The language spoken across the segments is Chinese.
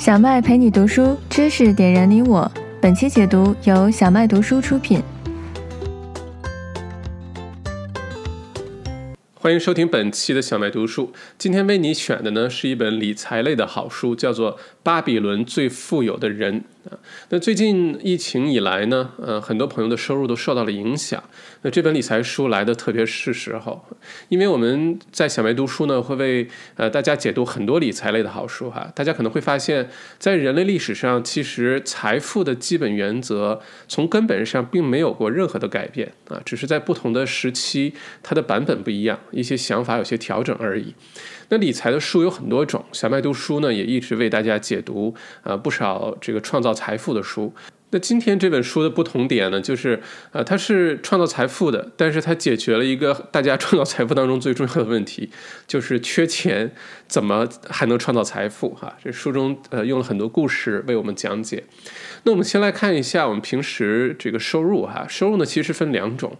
小麦陪你读书，知识点燃你我。本期解读由小麦读书出品。欢迎收听本期的小麦读书。今天为你选的呢是一本理财类的好书，叫做《巴比伦最富有的人》。那最近疫情以来呢，呃，很多朋友的收入都受到了影响。那这本理财书来的特别是时候，因为我们在小梅读书呢，会为呃大家解读很多理财类的好书哈。大家可能会发现，在人类历史上，其实财富的基本原则从根本上并没有过任何的改变啊，只是在不同的时期，它的版本不一样，一些想法有些调整而已。那理财的书有很多种，小麦读书呢也一直为大家解读啊不少这个创造财富的书。那今天这本书的不同点呢，就是呃它是创造财富的，但是它解决了一个大家创造财富当中最重要的问题，就是缺钱怎么还能创造财富？哈，这书中呃用了很多故事为我们讲解。那我们先来看一下我们平时这个收入哈，收入呢其实分两种。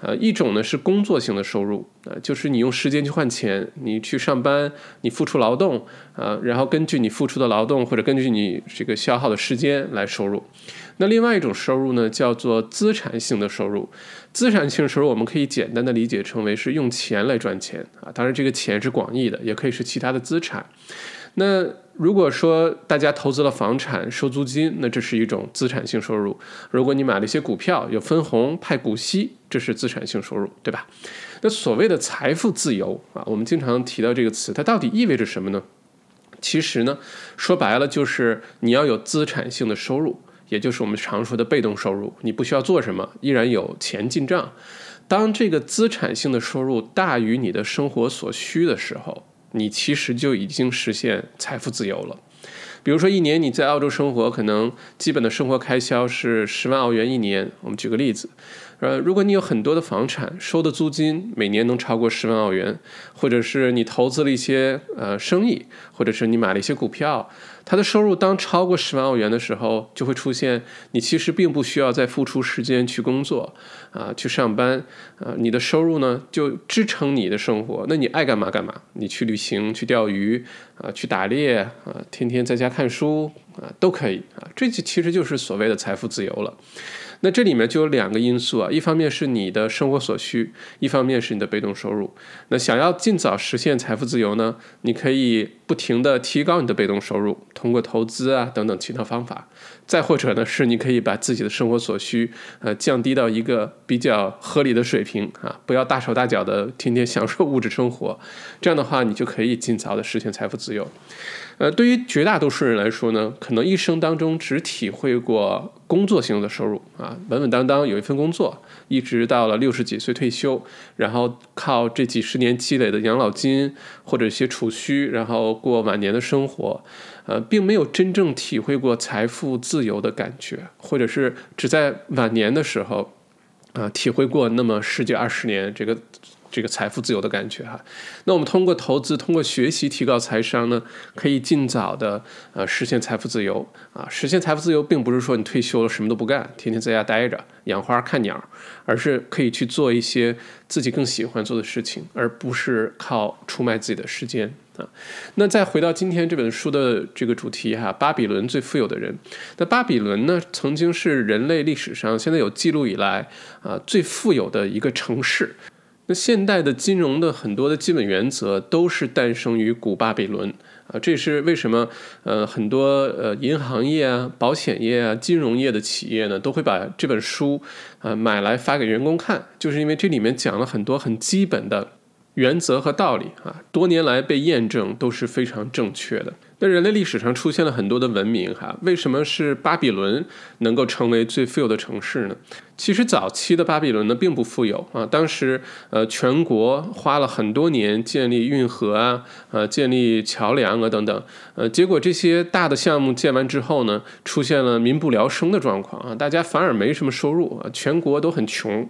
呃，一种呢是工作性的收入，呃，就是你用时间去换钱，你去上班，你付出劳动，啊，然后根据你付出的劳动或者根据你这个消耗的时间来收入。那另外一种收入呢，叫做资产性的收入。资产性收入我们可以简单的理解成为是用钱来赚钱啊，当然这个钱是广义的，也可以是其他的资产。那如果说大家投资了房产收租金，那这是一种资产性收入；如果你买了一些股票有分红派股息，这是资产性收入，对吧？那所谓的财富自由啊，我们经常提到这个词，它到底意味着什么呢？其实呢，说白了就是你要有资产性的收入，也就是我们常说的被动收入，你不需要做什么，依然有钱进账。当这个资产性的收入大于你的生活所需的时候，你其实就已经实现财富自由了。比如说，一年你在澳洲生活，可能基本的生活开销是十万澳元一年。我们举个例子。呃，如果你有很多的房产，收的租金每年能超过十万澳元，或者是你投资了一些呃生意，或者是你买了一些股票，它的收入当超过十万澳元的时候，就会出现你其实并不需要再付出时间去工作啊，去上班啊，你的收入呢就支撑你的生活，那你爱干嘛干嘛，你去旅行、去钓鱼啊、去打猎啊、天天在家看书啊都可以啊，这就其实就是所谓的财富自由了。那这里面就有两个因素啊，一方面是你的生活所需，一方面是你的被动收入。那想要尽早实现财富自由呢，你可以不停的提高你的被动收入，通过投资啊等等其他方法。再或者呢，是你可以把自己的生活所需呃降低到一个比较合理的水平啊，不要大手大脚的天天享受物质生活。这样的话，你就可以尽早的实现财富自由。呃，对于绝大多数人来说呢，可能一生当中只体会过工作性的收入啊，稳稳当当有一份工作，一直到了六十几岁退休，然后靠这几十年积累的养老金或者一些储蓄，然后过晚年的生活，呃，并没有真正体会过财富自由的感觉，或者是只在晚年的时候，啊，体会过那么十几二十年这个。这个财富自由的感觉哈，那我们通过投资、通过学习提高财商呢，可以尽早的呃实现财富自由啊。实现财富自由，并不是说你退休了什么都不干，天天在家待着养花看鸟，而是可以去做一些自己更喜欢做的事情，而不是靠出卖自己的时间啊。那再回到今天这本书的这个主题哈，巴比伦最富有的人。那巴比伦呢，曾经是人类历史上现在有记录以来啊最富有的一个城市。那现代的金融的很多的基本原则都是诞生于古巴比伦啊，这也是为什么呃很多呃银行业啊、保险业啊、金融业的企业呢都会把这本书啊买来发给员工看，就是因为这里面讲了很多很基本的原则和道理啊，多年来被验证都是非常正确的。那人类历史上出现了很多的文明，哈，为什么是巴比伦能够成为最富有的城市呢？其实早期的巴比伦呢并不富有啊，当时呃全国花了很多年建立运河啊，呃建立桥梁啊等等，呃结果这些大的项目建完之后呢，出现了民不聊生的状况啊，大家反而没什么收入啊，全国都很穷。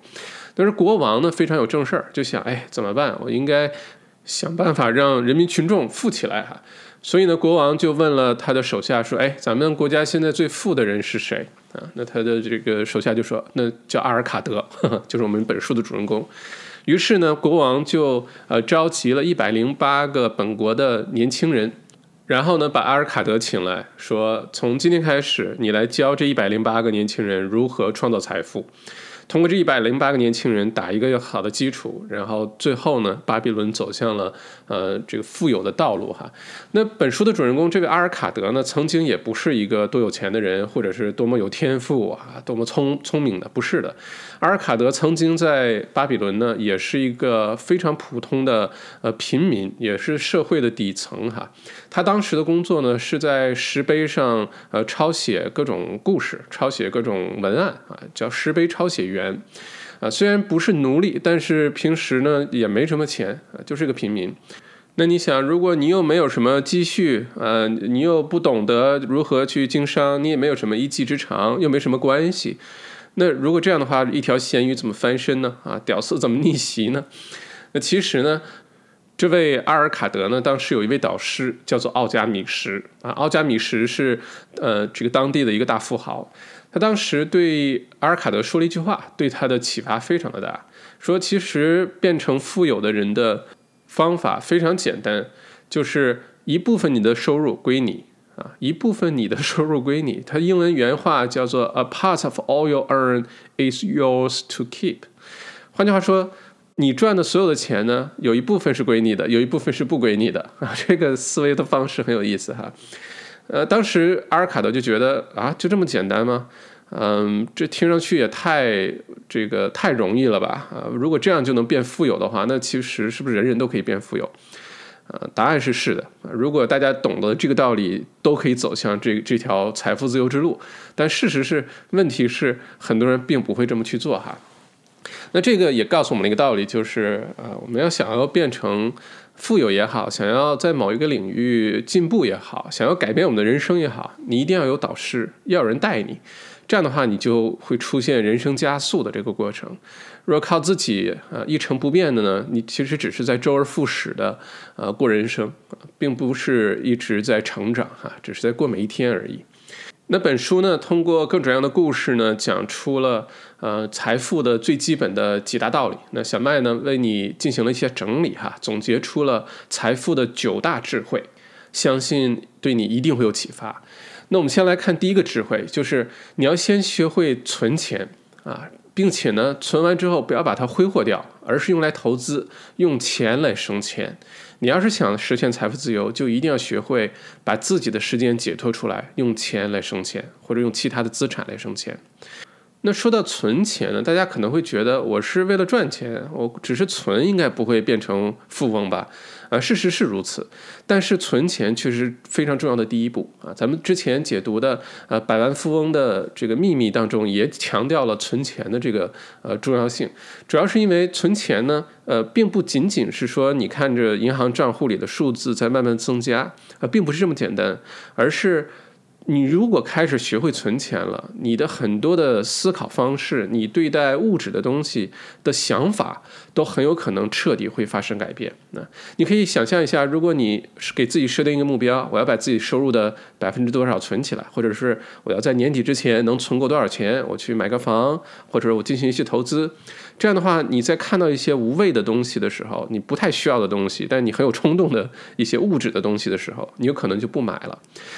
但是国王呢非常有正事儿，就想哎怎么办？我应该想办法让人民群众富起来哈。所以呢，国王就问了他的手下说：“哎，咱们国家现在最富的人是谁啊？”那他的这个手下就说：“那叫阿尔卡德，就是我们本书的主人公。”于是呢，国王就呃召集了一百零八个本国的年轻人，然后呢，把阿尔卡德请来说，从今天开始，你来教这一百零八个年轻人如何创造财富。通过这一百零八个年轻人打一个好的基础，然后最后呢，巴比伦走向了呃这个富有的道路哈。那本书的主人公这位阿尔卡德呢，曾经也不是一个多有钱的人，或者是多么有天赋啊，多么聪聪明的，不是的。阿尔卡德曾经在巴比伦呢，也是一个非常普通的呃平民，也是社会的底层哈。他当时的工作呢，是在石碑上呃抄写各种故事，抄写各种文案啊，叫石碑抄写员啊。虽然不是奴隶，但是平时呢也没什么钱啊，就是个平民。那你想，如果你又没有什么积蓄呃，你又不懂得如何去经商，你也没有什么一技之长，又没什么关系。那如果这样的话，一条咸鱼怎么翻身呢？啊，屌丝怎么逆袭呢？那其实呢，这位阿尔卡德呢，当时有一位导师叫做奥加米什啊，奥加米什是呃这个当地的一个大富豪，他当时对阿尔卡德说了一句话，对他的启发非常的大，说其实变成富有的人的方法非常简单，就是一部分你的收入归你。啊，一部分你的 收入归你。他英文原话叫做 "A part of all you earn is yours to keep"。换句话说，你赚的所有的钱呢，有一部分是归你的，有一部分是不归你的。啊，这个思维的方式很有意思哈。呃，当时阿尔卡德就觉得啊，就这么简单吗？嗯，这听上去也太这个太容易了吧？啊，如果这样就能变富有的话，那其实是不是人人都可以变富有？呃，答案是是的。如果大家懂得这个道理，都可以走向这这条财富自由之路。但事实是，问题是很多人并不会这么去做哈。那这个也告诉我们一个道理，就是呃，我们要想要变成富有也好，想要在某一个领域进步也好，想要改变我们的人生也好，你一定要有导师，要有人带你。这样的话，你就会出现人生加速的这个过程。如果靠自己呃一成不变的呢，你其实只是在周而复始的呃过人生，并不是一直在成长哈，只是在过每一天而已。那本书呢，通过各种各样的故事呢，讲出了呃财富的最基本的几大道理。那小麦呢，为你进行了一些整理哈，总结出了财富的九大智慧，相信对你一定会有启发。那我们先来看第一个智慧，就是你要先学会存钱啊。并且呢，存完之后不要把它挥霍掉，而是用来投资，用钱来生钱。你要是想实现财富自由，就一定要学会把自己的时间解脱出来，用钱来生钱，或者用其他的资产来生钱。那说到存钱呢，大家可能会觉得我是为了赚钱，我只是存，应该不会变成富翁吧？啊，事实是如此，但是存钱却是非常重要的第一步啊。咱们之前解读的呃百万富翁的这个秘密当中，也强调了存钱的这个呃重要性，主要是因为存钱呢，呃，并不仅仅是说你看着银行账户里的数字在慢慢增加，呃，并不是这么简单，而是。你如果开始学会存钱了，你的很多的思考方式，你对待物质的东西的想法，都很有可能彻底会发生改变。那你可以想象一下，如果你给自己设定一个目标，我要把自己收入的百分之多少存起来，或者是我要在年底之前能存够多少钱，我去买个房，或者我进行一些投资。这样的话，你在看到一些无谓的东西的时候，你不太需要的东西，但你很有冲动的一些物质的东西的时候，你有可能就不买了。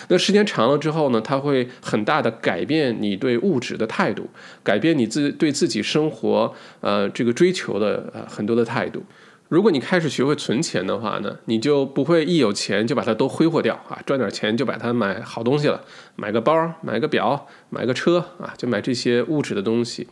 那时间长了之后呢，它会很大的改变你对物质的态度，改变你自对自己生活呃这个追求的呃很多的态度。如果你开始学会存钱的话呢，你就不会一有钱就把它都挥霍掉啊，赚点钱就把它买好东西了，买个包，买个表，买个车啊，就买这些物质的东西。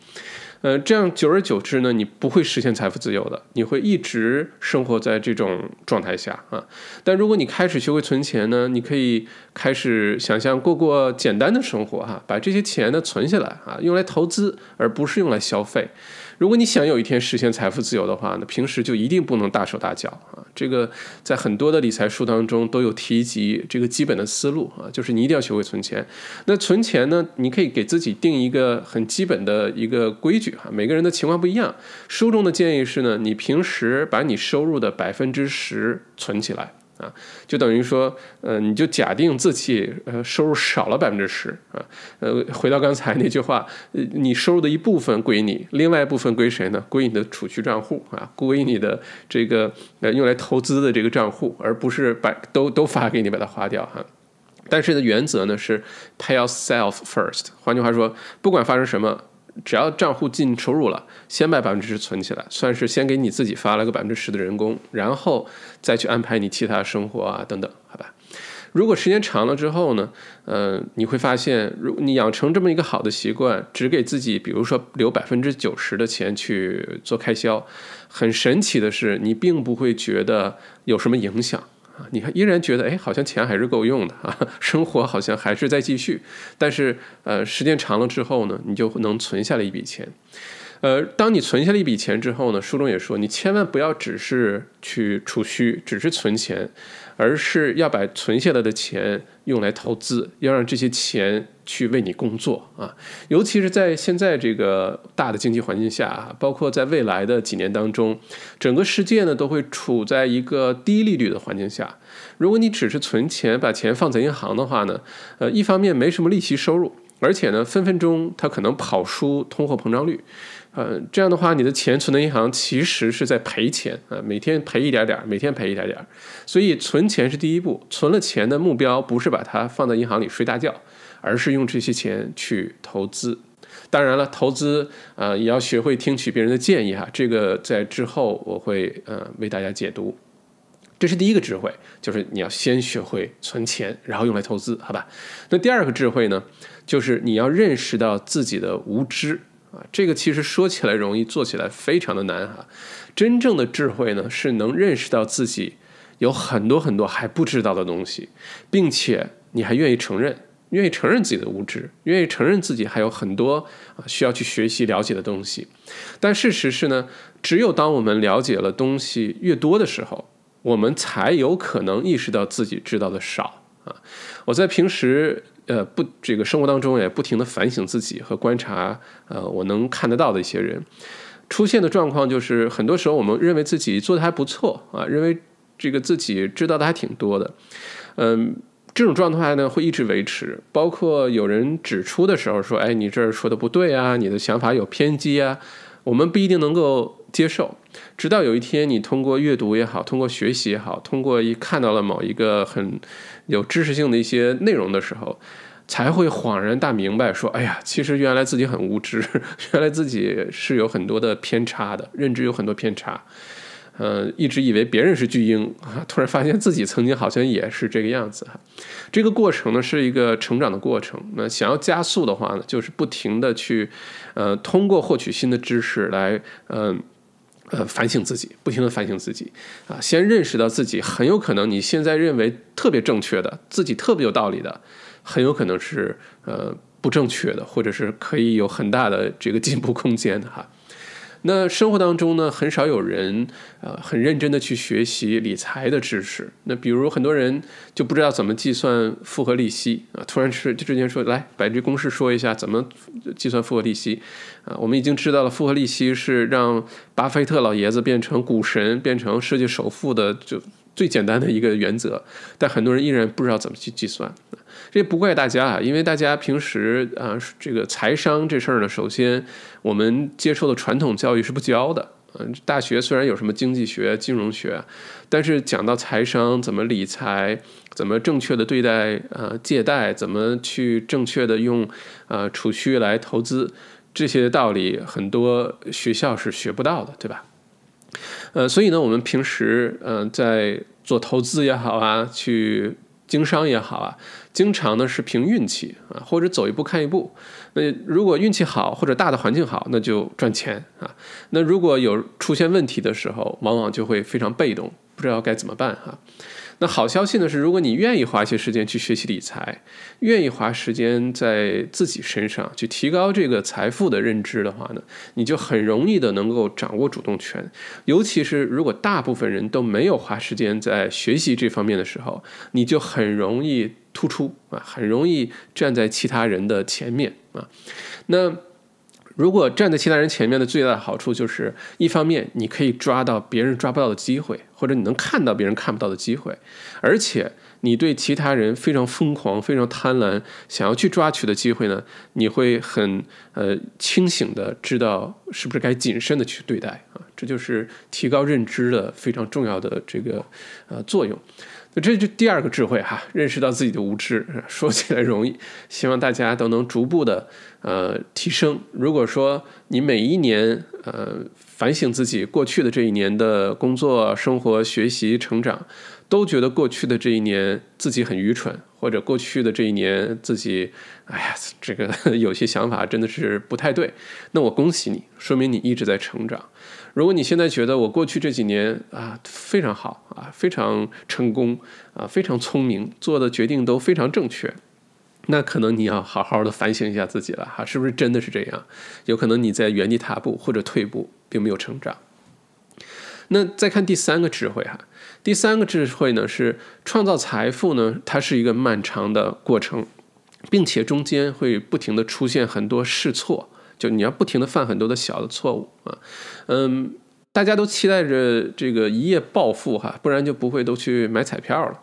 呃，这样久而久之呢，你不会实现财富自由的，你会一直生活在这种状态下啊。但如果你开始学会存钱呢，你可以开始想象过过简单的生活哈，把这些钱呢存下来啊，用来投资，而不是用来消费。如果你想有一天实现财富自由的话呢，平时就一定不能大手大脚啊。这个在很多的理财书当中都有提及这个基本的思路啊，就是你一定要学会存钱。那存钱呢，你可以给自己定一个很基本的一个规矩哈。每个人的情况不一样，书中的建议是呢，你平时把你收入的百分之十存起来啊，就等于说，呃，你就假定自己呃收入少了百分之十啊，呃，回到刚才那句话，呃你收入的一部分归你，另外一部分归谁呢？归你的储蓄账户啊，归你的这个呃用来投资的这个账户，而不是把都都发给你把它花掉哈。但是的原则呢是 pay yourself first，换句话说，不管发生什么。只要账户进收入了，先把百分之十存起来，算是先给你自己发了个百分之十的人工，然后再去安排你其他生活啊等等，好吧？如果时间长了之后呢，呃，你会发现，如你养成这么一个好的习惯，只给自己，比如说留百分之九十的钱去做开销，很神奇的是，你并不会觉得有什么影响。啊，你还，依然觉得哎，好像钱还是够用的啊，生活好像还是在继续。但是，呃，时间长了之后呢，你就能存下了一笔钱。呃，当你存下了一笔钱之后呢，书中也说，你千万不要只是去储蓄，只是存钱。而是要把存下来的钱用来投资，要让这些钱去为你工作啊！尤其是在现在这个大的经济环境下，包括在未来的几年当中，整个世界呢都会处在一个低利率的环境下。如果你只是存钱，把钱放在银行的话呢，呃，一方面没什么利息收入，而且呢，分分钟它可能跑输通货膨胀率。呃，这样的话，你的钱存在银行其实是在赔钱啊，每天赔一点点儿，每天赔一点点儿。所以存钱是第一步，存了钱的目标不是把它放在银行里睡大觉，而是用这些钱去投资。当然了，投资啊也要学会听取别人的建议哈，这个在之后我会呃为大家解读。这是第一个智慧，就是你要先学会存钱，然后用来投资，好吧？那第二个智慧呢，就是你要认识到自己的无知。啊，这个其实说起来容易，做起来非常的难哈。真正的智慧呢，是能认识到自己有很多很多还不知道的东西，并且你还愿意承认，愿意承认自己的无知，愿意承认自己还有很多啊需要去学习了解的东西。但事实是呢，只有当我们了解了东西越多的时候，我们才有可能意识到自己知道的少啊。我在平时。呃，不，这个生活当中也不停的反省自己和观察，呃，我能看得到的一些人出现的状况，就是很多时候我们认为自己做的还不错啊，认为这个自己知道的还挺多的，嗯，这种状态呢会一直维持，包括有人指出的时候说，哎，你这儿说的不对啊，你的想法有偏激啊，我们不一定能够接受，直到有一天你通过阅读也好，通过学习也好，通过一看到了某一个很。有知识性的一些内容的时候，才会恍然大明白，说：“哎呀，其实原来自己很无知，原来自己是有很多的偏差的，认知有很多偏差。呃，一直以为别人是巨婴啊，突然发现自己曾经好像也是这个样子哈。这个过程呢，是一个成长的过程。那想要加速的话呢，就是不停的去，呃，通过获取新的知识来，嗯。”，呃反省自己，不停的反省自己，啊，先认识到自己很有可能你现在认为特别正确的，自己特别有道理的，很有可能是呃不正确的，或者是可以有很大的这个进步空间的哈。那生活当中呢，很少有人呃很认真的去学习理财的知识。那比如很多人就不知道怎么计算复合利息啊，突然是就之前说来把这公式说一下怎么计算复合利息啊。我们已经知道了复合利息是让巴菲特老爷子变成股神，变成世界首富的就最简单的一个原则，但很多人依然不知道怎么去计算。这不怪大家啊，因为大家平时啊，这个财商这事儿呢，首先我们接受的传统教育是不教的。嗯，大学虽然有什么经济学、金融学，但是讲到财商，怎么理财，怎么正确的对待呃借贷，怎么去正确的用呃储蓄来投资，这些道理很多学校是学不到的，对吧？呃，所以呢，我们平时嗯在做投资也好啊，去。经商也好啊，经常呢是凭运气啊，或者走一步看一步。那如果运气好或者大的环境好，那就赚钱啊。那如果有出现问题的时候，往往就会非常被动，不知道该怎么办哈。那好消息呢是，如果你愿意花一些时间去学习理财，愿意花时间在自己身上去提高这个财富的认知的话呢，你就很容易的能够掌握主动权。尤其是如果大部分人都没有花时间在学习这方面的时候，你就很容易突出啊，很容易站在其他人的前面啊。那。如果站在其他人前面的最大的好处就是，一方面你可以抓到别人抓不到的机会，或者你能看到别人看不到的机会，而且你对其他人非常疯狂、非常贪婪，想要去抓取的机会呢，你会很呃清醒的知道是不是该谨慎的去对待啊，这就是提高认知的非常重要的这个呃作用。这就第二个智慧哈，认识到自己的无知，说起来容易，希望大家都能逐步的呃提升。如果说你每一年呃反省自己过去的这一年的工作、生活、学习、成长，都觉得过去的这一年自己很愚蠢，或者过去的这一年自己哎呀这个 有些想法真的是不太对，那我恭喜你，说明你一直在成长。如果你现在觉得我过去这几年啊非常好啊非常成功啊非常聪明做的决定都非常正确，那可能你要好好的反省一下自己了哈，是不是真的是这样？有可能你在原地踏步或者退步，并没有成长。那再看第三个智慧哈，第三个智慧呢是创造财富呢，它是一个漫长的过程，并且中间会不停的出现很多试错。就你要不停的犯很多的小的错误啊，嗯，大家都期待着这个一夜暴富哈，不然就不会都去买彩票了。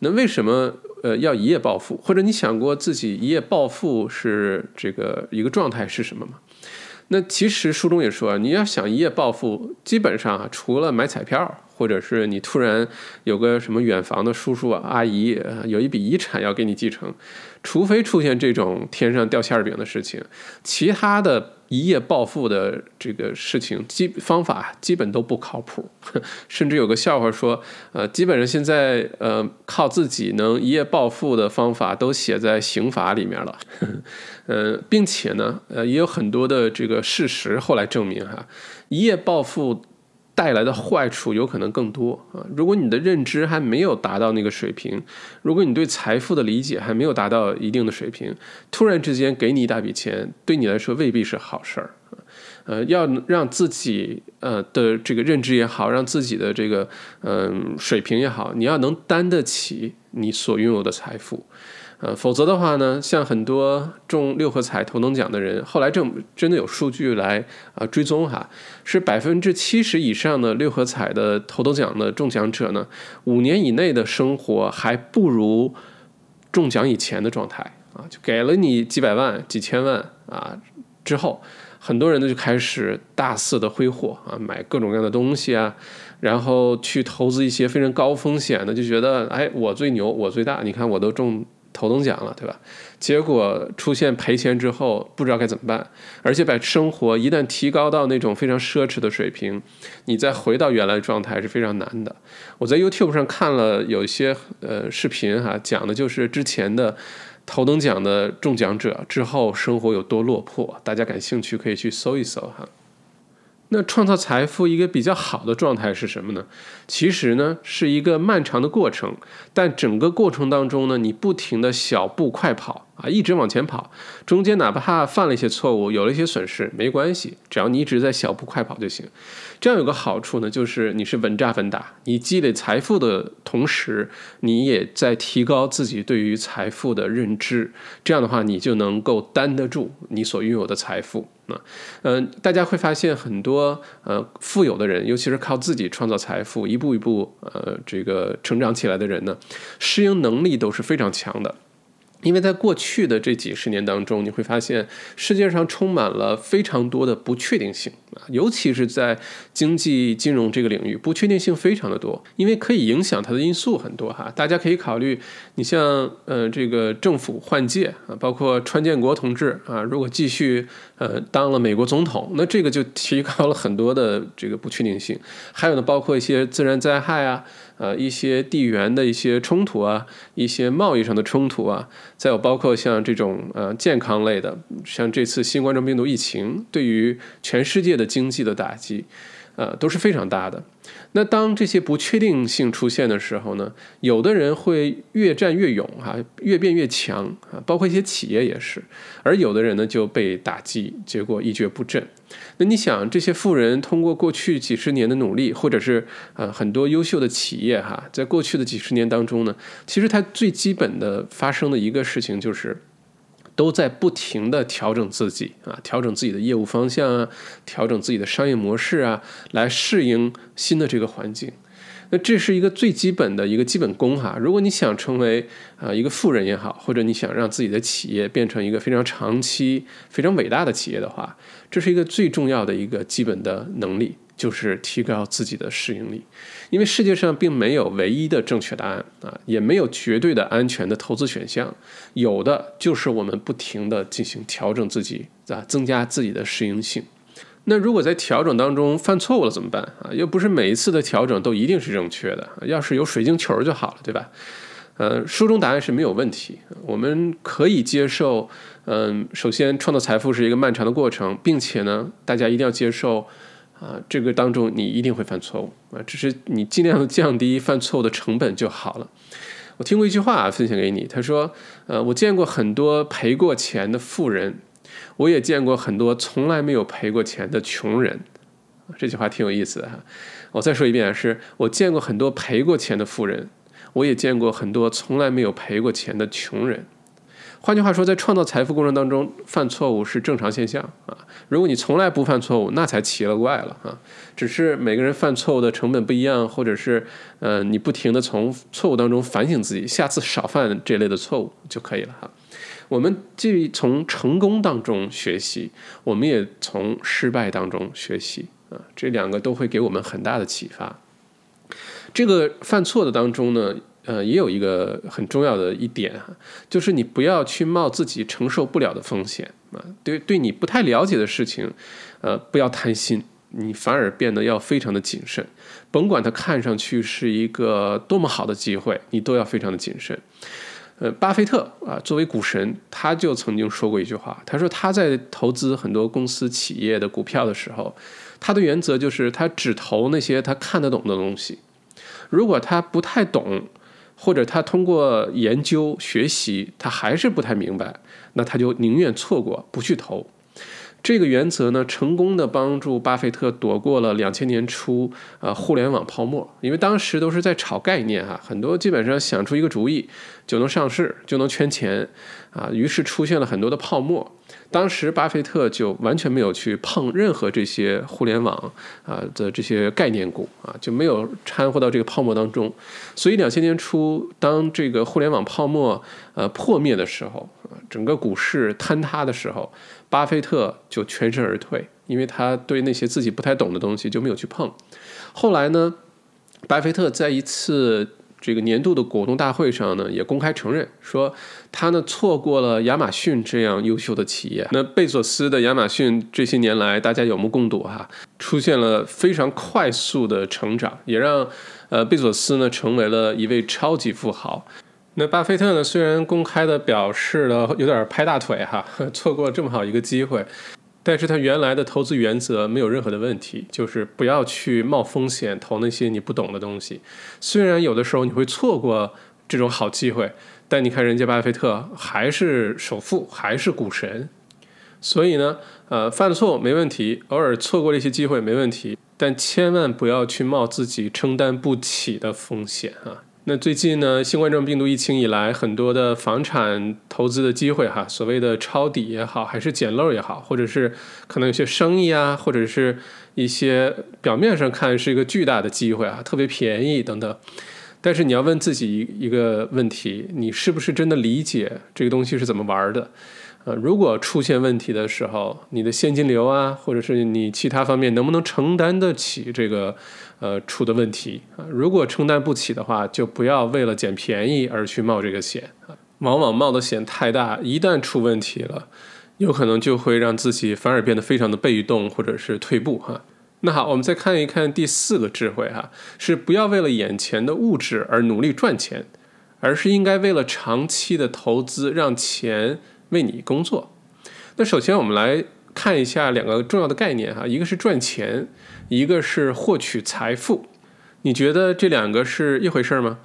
那为什么呃要一夜暴富？或者你想过自己一夜暴富是这个一个状态是什么吗？那其实书中也说，你要想一夜暴富，基本上啊，除了买彩票。或者是你突然有个什么远房的叔叔阿姨，有一笔遗产要给你继承，除非出现这种天上掉馅儿饼的事情，其他的一夜暴富的这个事情基方法基本都不靠谱。甚至有个笑话说，呃，基本上现在呃靠自己能一夜暴富的方法都写在刑法里面了。呃，并且呢，呃，也有很多的这个事实后来证明哈，一夜暴富。带来的坏处有可能更多啊！如果你的认知还没有达到那个水平，如果你对财富的理解还没有达到一定的水平，突然之间给你一大笔钱，对你来说未必是好事儿呃，要让自己呃的这个认知也好，让自己的这个嗯水平也好，你要能担得起你所拥有的财富。呃，否则的话呢，像很多中六合彩头等奖的人，后来正真的有数据来啊追踪哈，是百分之七十以上的六合彩的头等奖的中奖者呢，五年以内的生活还不如中奖以前的状态啊，就给了你几百万、几千万啊之后，很多人呢就开始大肆的挥霍啊，买各种各样的东西啊，然后去投资一些非常高风险的，就觉得哎我最牛，我最大，你看我都中。头等奖了，对吧？结果出现赔钱之后，不知道该怎么办，而且把生活一旦提高到那种非常奢侈的水平，你再回到原来的状态是非常难的。我在 YouTube 上看了有一些呃视频哈，讲的就是之前的头等奖的中奖者之后生活有多落魄，大家感兴趣可以去搜一搜哈。那创造财富一个比较好的状态是什么呢？其实呢是一个漫长的过程，但整个过程当中呢，你不停的小步快跑啊，一直往前跑，中间哪怕犯了一些错误，有了一些损失，没关系，只要你一直在小步快跑就行。这样有个好处呢，就是你是稳扎稳打，你积累财富的同时，你也在提高自己对于财富的认知。这样的话，你就能够担得住你所拥有的财富啊。嗯，大家会发现很多呃富有的人，尤其是靠自己创造财富，一步一步呃这个成长起来的人呢，适应能力都是非常强的。因为在过去的这几十年当中，你会发现世界上充满了非常多的不确定性啊，尤其是在经济金融这个领域，不确定性非常的多。因为可以影响它的因素很多哈，大家可以考虑，你像呃这个政府换届啊，包括川建国同志啊，如果继续呃当了美国总统，那这个就提高了很多的这个不确定性。还有呢，包括一些自然灾害啊。呃，一些地缘的一些冲突啊，一些贸易上的冲突啊，再有包括像这种呃健康类的，像这次新冠状病毒疫情对于全世界的经济的打击，呃都是非常大的。那当这些不确定性出现的时候呢，有的人会越战越勇哈，越变越强啊，包括一些企业也是，而有的人呢就被打击，结果一蹶不振。那你想，这些富人通过过去几十年的努力，或者是呃很多优秀的企业哈，在过去的几十年当中呢，其实它最基本的发生的一个事情就是。都在不停的调整自己啊，调整自己的业务方向啊，调整自己的商业模式啊，来适应新的这个环境。那这是一个最基本的一个基本功哈。如果你想成为啊一个富人也好，或者你想让自己的企业变成一个非常长期、非常伟大的企业的话，这是一个最重要的一个基本的能力，就是提高自己的适应力。因为世界上并没有唯一的正确答案啊，也没有绝对的安全的投资选项，有的就是我们不停的进行调整自己啊，增加自己的适应性。那如果在调整当中犯错误了怎么办啊？又不是每一次的调整都一定是正确的，要是有水晶球就好了，对吧？呃，书中答案是没有问题，我们可以接受。嗯，首先创造财富是一个漫长的过程，并且呢，大家一定要接受啊，这个当中你一定会犯错误啊，只是你尽量降低犯错误的成本就好了。我听过一句话分享给你，他说：呃，我见过很多赔过钱的富人。我也见过很多从来没有赔过钱的穷人，这句话挺有意思的哈。我再说一遍，是我见过很多赔过钱的富人，我也见过很多从来没有赔过钱的穷人。换句话说，在创造财富过程当中，犯错误是正常现象啊。如果你从来不犯错误，那才奇了怪了啊。只是每个人犯错误的成本不一样，或者是呃，你不停的从错误当中反省自己，下次少犯这类的错误就可以了哈。我们既从成功当中学习，我们也从失败当中学习啊，这两个都会给我们很大的启发。这个犯错的当中呢，呃，也有一个很重要的一点哈，就是你不要去冒自己承受不了的风险啊。对，对你不太了解的事情，呃，不要贪心，你反而变得要非常的谨慎。甭管它看上去是一个多么好的机会，你都要非常的谨慎。呃，巴菲特啊，作为股神，他就曾经说过一句话。他说他在投资很多公司企业的股票的时候，他的原则就是他只投那些他看得懂的东西。如果他不太懂，或者他通过研究学习他还是不太明白，那他就宁愿错过，不去投。这个原则呢，成功的帮助巴菲特躲过了两千年初呃互联网泡沫，因为当时都是在炒概念哈，很多基本上想出一个主意就能上市，就能圈钱啊，于是出现了很多的泡沫。当时巴菲特就完全没有去碰任何这些互联网啊的这些概念股啊，就没有掺和到这个泡沫当中。所以两千年初，当这个互联网泡沫呃破灭的时候，整个股市坍塌的时候，巴菲特就全身而退，因为他对那些自己不太懂的东西就没有去碰。后来呢，巴菲特在一次。这个年度的股东大会上呢，也公开承认说，他呢错过了亚马逊这样优秀的企业。那贝索斯的亚马逊这些年来，大家有目共睹哈，出现了非常快速的成长，也让呃贝索斯呢成为了一位超级富豪。那巴菲特呢，虽然公开的表示了有点拍大腿哈，错过这么好一个机会。但是他原来的投资原则没有任何的问题，就是不要去冒风险投那些你不懂的东西。虽然有的时候你会错过这种好机会，但你看人家巴菲特还是首富，还是股神。所以呢，呃，犯错没问题，偶尔错过了一些机会没问题，但千万不要去冒自己承担不起的风险啊。那最近呢，新冠状病毒疫情以来，很多的房产投资的机会哈，所谓的抄底也好，还是捡漏也好，或者是可能有些生意啊，或者是一些表面上看是一个巨大的机会啊，特别便宜等等。但是你要问自己一个问题：你是不是真的理解这个东西是怎么玩的？呃，如果出现问题的时候，你的现金流啊，或者是你其他方面能不能承担得起这个呃出的问题啊？如果承担不起的话，就不要为了捡便宜而去冒这个险啊。往往冒的险太大，一旦出问题了，有可能就会让自己反而变得非常的被动或者是退步哈。那好，我们再看一看第四个智慧哈，是不要为了眼前的物质而努力赚钱，而是应该为了长期的投资让钱。为你工作，那首先我们来看一下两个重要的概念哈，一个是赚钱，一个是获取财富。你觉得这两个是一回事吗？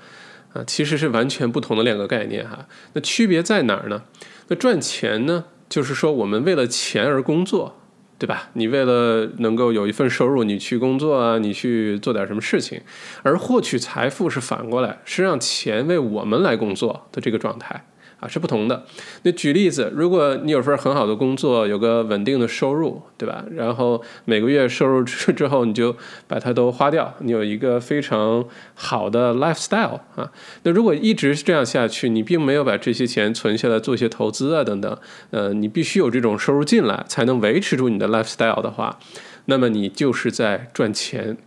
啊，其实是完全不同的两个概念哈。那区别在哪儿呢？那赚钱呢，就是说我们为了钱而工作，对吧？你为了能够有一份收入，你去工作啊，你去做点什么事情。而获取财富是反过来，是让钱为我们来工作的这个状态。啊，是不同的。那举例子，如果你有份很好的工作，有个稳定的收入，对吧？然后每个月收入之之后，你就把它都花掉，你有一个非常好的 lifestyle 啊。那如果一直这样下去，你并没有把这些钱存下来做一些投资啊等等，呃，你必须有这种收入进来才能维持住你的 lifestyle 的话，那么你就是在赚钱。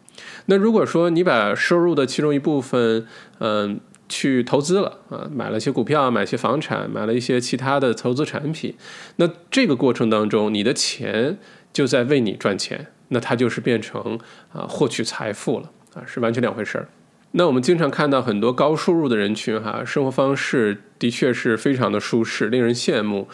那如果说你把收入的其中一部分，嗯。去投资了啊，买了一些股票，买些房产，买了一些其他的投资产品。那这个过程当中，你的钱就在为你赚钱，那它就是变成啊获取财富了啊，是完全两回事儿。那我们经常看到很多高收入的人群哈，生活方式的确是非常的舒适，令人羡慕。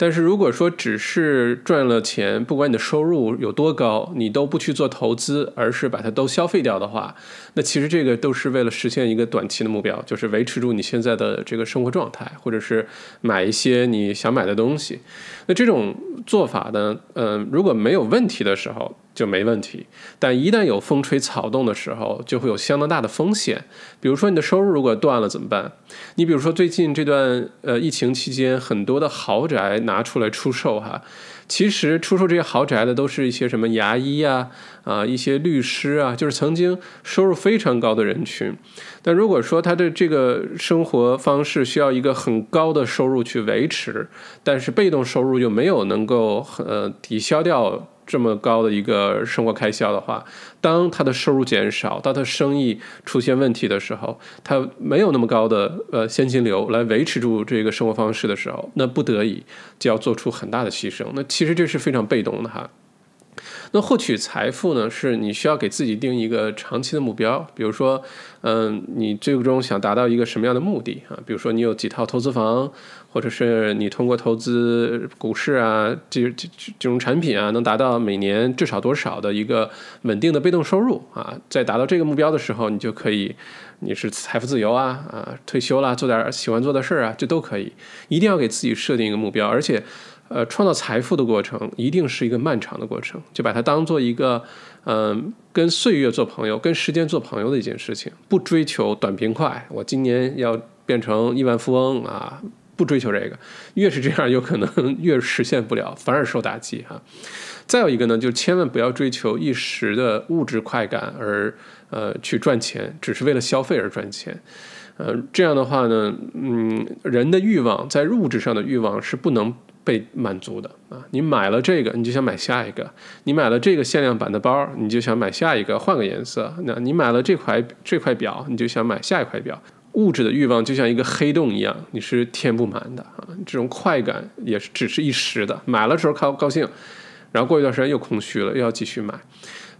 但是如果说只是赚了钱，不管你的收入有多高，你都不去做投资，而是把它都消费掉的话，那其实这个都是为了实现一个短期的目标，就是维持住你现在的这个生活状态，或者是买一些你想买的东西。那这种做法呢，嗯，如果没有问题的时候就没问题，但一旦有风吹草动的时候，就会有相当大的风险。比如说你的收入如果断了怎么办？你比如说最近这段呃疫情期间，很多的豪宅。拿出来出售哈，其实出售这些豪宅的都是一些什么牙医啊啊，一些律师啊，就是曾经收入非常高的人群。但如果说他的这个生活方式需要一个很高的收入去维持，但是被动收入又没有能够呃抵消掉。这么高的一个生活开销的话，当他的收入减少，当他生意出现问题的时候，他没有那么高的呃现金流来维持住这个生活方式的时候，那不得已就要做出很大的牺牲。那其实这是非常被动的哈。那获取财富呢，是你需要给自己定一个长期的目标，比如说，嗯，你最终想达到一个什么样的目的啊？比如说你有几套投资房。或者是你通过投资股市啊，这这这种产品啊，能达到每年至少多少的一个稳定的被动收入啊？在达到这个目标的时候，你就可以，你是财富自由啊啊，退休啦，做点喜欢做的事儿啊，这都可以。一定要给自己设定一个目标，而且，呃，创造财富的过程一定是一个漫长的过程，就把它当做一个，嗯，跟岁月做朋友，跟时间做朋友的一件事情，不追求短平快。我今年要变成亿万富翁啊！不追求这个，越是这样，有可能 越实现不了，反而受打击哈。再有一个呢，就千万不要追求一时的物质快感而呃去赚钱，只是为了消费而赚钱。呃，这样的话呢，嗯，人的欲望在物质上的欲望是不能被满足的啊。你买了这个，你就想买下一个；你买了这个限量版的包，你就想买下一个，换个颜色。那你买了这块这块表，你就想买下一块表。物质的欲望就像一个黑洞一样，你是填不满的啊！这种快感也是只是一时的，买了时候高高兴，然后过一段时间又空虚了，又要继续买。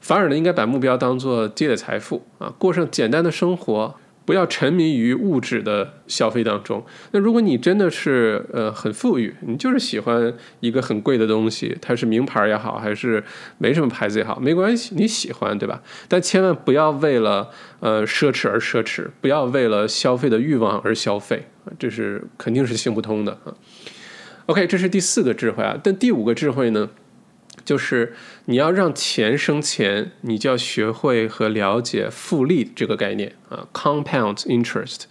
反而呢，应该把目标当做积累财富啊，过上简单的生活。不要沉迷于物质的消费当中。那如果你真的是呃很富裕，你就是喜欢一个很贵的东西，它是名牌也好，还是没什么牌子也好，没关系，你喜欢对吧？但千万不要为了呃奢侈而奢侈，不要为了消费的欲望而消费，这是肯定是行不通的啊。OK，这是第四个智慧啊。但第五个智慧呢？就是你要让钱生钱，你就要学会和了解复利这个概念啊，compound interest。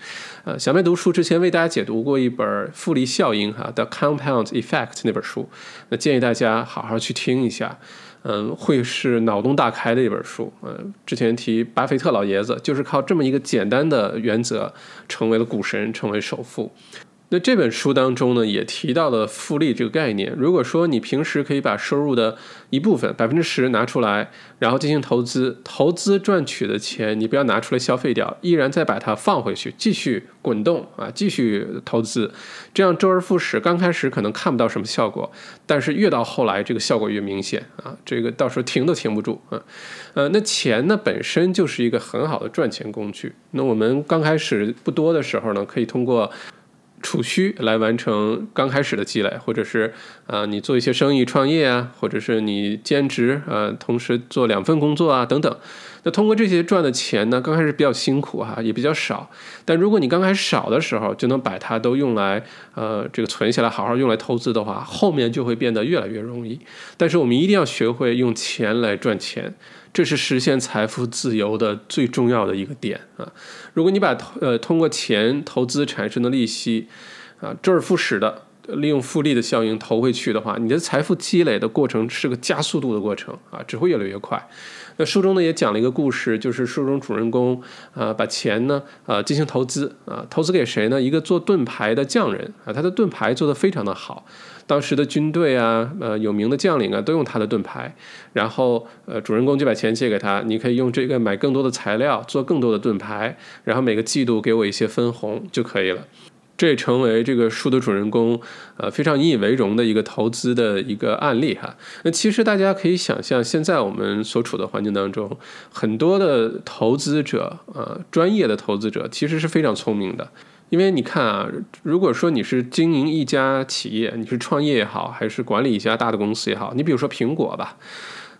呃，小麦读书之前为大家解读过一本复利效应哈的 compound effect 那本书，那建议大家好好去听一下，嗯，会是脑洞大开的一本书。嗯，之前提巴菲特老爷子就是靠这么一个简单的原则成为了股神，成为首富。那这本书当中呢，也提到了复利这个概念。如果说你平时可以把收入的一部分百分之十拿出来，然后进行投资，投资赚取的钱你不要拿出来消费掉，依然再把它放回去，继续滚动啊，继续投资，这样周而复始。刚开始可能看不到什么效果，但是越到后来，这个效果越明显啊，这个到时候停都停不住啊。呃，那钱呢本身就是一个很好的赚钱工具。那我们刚开始不多的时候呢，可以通过。储蓄来完成刚开始的积累，或者是啊，你做一些生意创业啊，或者是你兼职啊，同时做两份工作啊等等。那通过这些赚的钱呢，刚开始比较辛苦哈，也比较少。但如果你刚开始少的时候就能把它都用来呃这个存下来，好好用来投资的话，后面就会变得越来越容易。但是我们一定要学会用钱来赚钱。这是实现财富自由的最重要的一个点啊！如果你把呃通过钱投资产生的利息，啊，周而复始的利用复利的效应投回去的话，你的财富积累的过程是个加速度的过程啊，只会越来越快。那书中呢也讲了一个故事，就是书中主人公啊把钱呢啊进行投资啊，投资给谁呢？一个做盾牌的匠人啊，他的盾牌做得非常的好，当时的军队啊呃有名的将领啊都用他的盾牌，然后呃主人公就把钱借给他，你可以用这个买更多的材料做更多的盾牌，然后每个季度给我一些分红就可以了。这也成为这个书的主人公，呃，非常引以为荣的一个投资的一个案例哈。那其实大家可以想象，现在我们所处的环境当中，很多的投资者，呃，专业的投资者其实是非常聪明的。因为你看啊，如果说你是经营一家企业，你是创业也好，还是管理一家大的公司也好，你比如说苹果吧。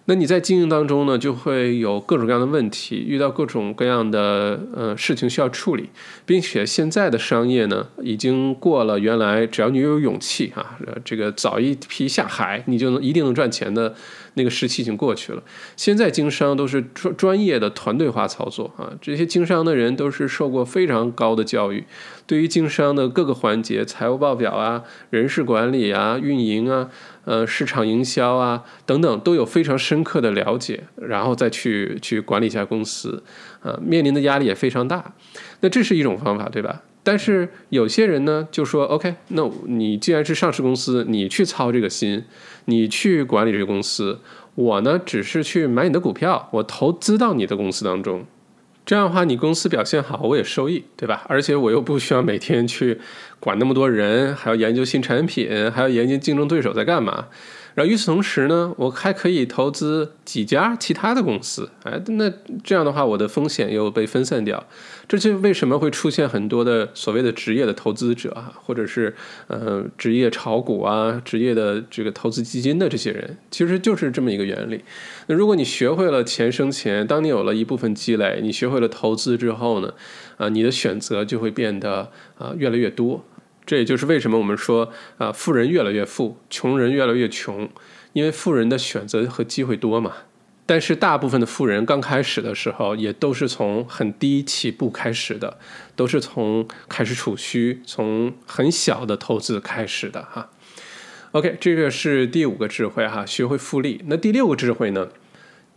那你在经营当中呢，就会有各种各样的问题，遇到各种各样的呃事情需要处理，并且现在的商业呢，已经过了原来只要你有勇气啊，这个早一批下海，你就能一定能赚钱的那个时期已经过去了。现在经商都是专专业的团队化操作啊，这些经商的人都是受过非常高的教育，对于经商的各个环节，财务报表啊、人事管理啊、运营啊。呃，市场营销啊，等等，都有非常深刻的了解，然后再去去管理一下公司，啊，面临的压力也非常大。那这是一种方法，对吧？但是有些人呢，就说，OK，那你既然是上市公司，你去操这个心，你去管理这个公司，我呢，只是去买你的股票，我投资到你的公司当中。这样的话，你公司表现好，我也受益，对吧？而且我又不需要每天去管那么多人，还要研究新产品，还要研究竞争对手在干嘛。然后与此同时呢，我还可以投资几家其他的公司，哎，那这样的话，我的风险又被分散掉。这就为什么会出现很多的所谓的职业的投资者啊，或者是呃职业炒股啊、职业的这个投资基金的这些人，其实就是这么一个原理。那如果你学会了钱生钱，当你有了一部分积累，你学会了投资之后呢，啊，你的选择就会变得啊越来越多。这也就是为什么我们说啊，富人越来越富，穷人越来越穷，因为富人的选择和机会多嘛。但是大部分的富人刚开始的时候，也都是从很低起步开始的，都是从开始储蓄，从很小的投资开始的哈。OK，这个是第五个智慧哈，学会复利。那第六个智慧呢，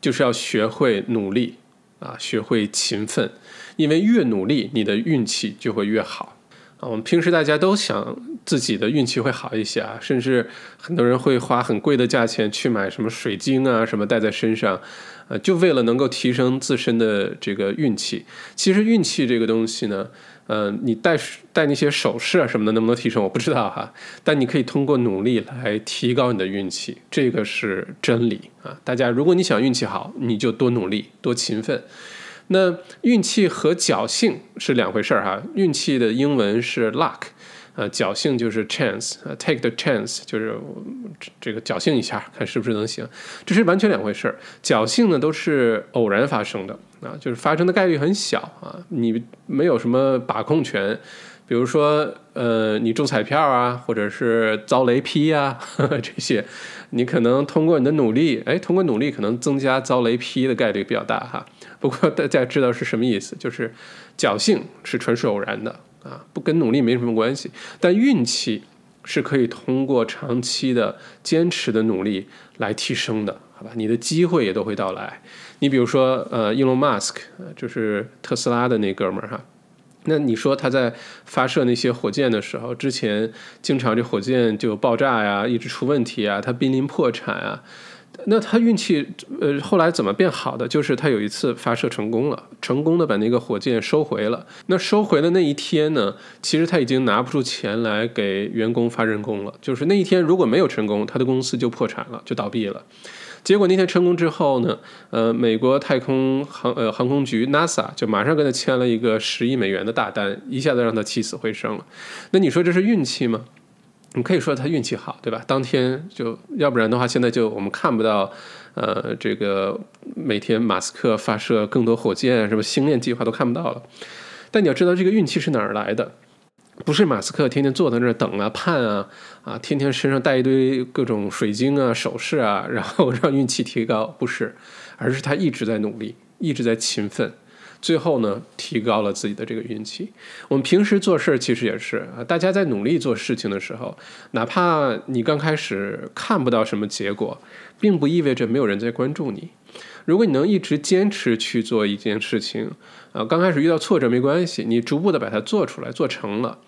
就是要学会努力啊，学会勤奋，因为越努力，你的运气就会越好。啊，我们平时大家都想自己的运气会好一些啊，甚至很多人会花很贵的价钱去买什么水晶啊，什么戴在身上，呃，就为了能够提升自身的这个运气。其实运气这个东西呢，呃，你戴戴那些首饰啊什么的能不能提升，我不知道哈。但你可以通过努力来提高你的运气，这个是真理啊。大家，如果你想运气好，你就多努力，多勤奋。那运气和侥幸是两回事儿哈。运气的英文是 luck，呃，侥幸就是 chance，take the chance 就是这个侥幸一下，看是不是能行。这是完全两回事儿。侥幸呢都是偶然发生的啊，就是发生的概率很小啊，你没有什么把控权。比如说，呃，你中彩票啊，或者是遭雷劈啊，这些，你可能通过你的努力，哎，通过努力可能增加遭雷劈的概率比较大哈。不过大家知道是什么意思，就是侥幸是纯属偶然的啊，不跟努力没什么关系。但运气是可以通过长期的坚持的努力来提升的，好吧？你的机会也都会到来。你比如说，呃，Elon Musk，就是特斯拉的那哥们儿哈，那你说他在发射那些火箭的时候，之前经常这火箭就爆炸呀，一直出问题啊，他濒临破产啊。那他运气，呃，后来怎么变好的？就是他有一次发射成功了，成功的把那个火箭收回了。那收回的那一天呢，其实他已经拿不出钱来给员工发人工了。就是那一天如果没有成功，他的公司就破产了，就倒闭了。结果那天成功之后呢，呃，美国太空航呃航空局 NASA 就马上跟他签了一个十亿美元的大单，一下子让他起死回生了。那你说这是运气吗？你可以说他运气好，对吧？当天就要不然的话，现在就我们看不到，呃，这个每天马斯克发射更多火箭，什么星链计划都看不到了。但你要知道，这个运气是哪儿来的？不是马斯克天天坐在那儿等啊、盼啊、啊，天天身上带一堆各种水晶啊、首饰啊，然后让运气提高，不是，而是他一直在努力，一直在勤奋。最后呢，提高了自己的这个运气。我们平时做事儿其实也是啊，大家在努力做事情的时候，哪怕你刚开始看不到什么结果，并不意味着没有人在关注你。如果你能一直坚持去做一件事情，啊，刚开始遇到挫折没关系，你逐步的把它做出来，做成了，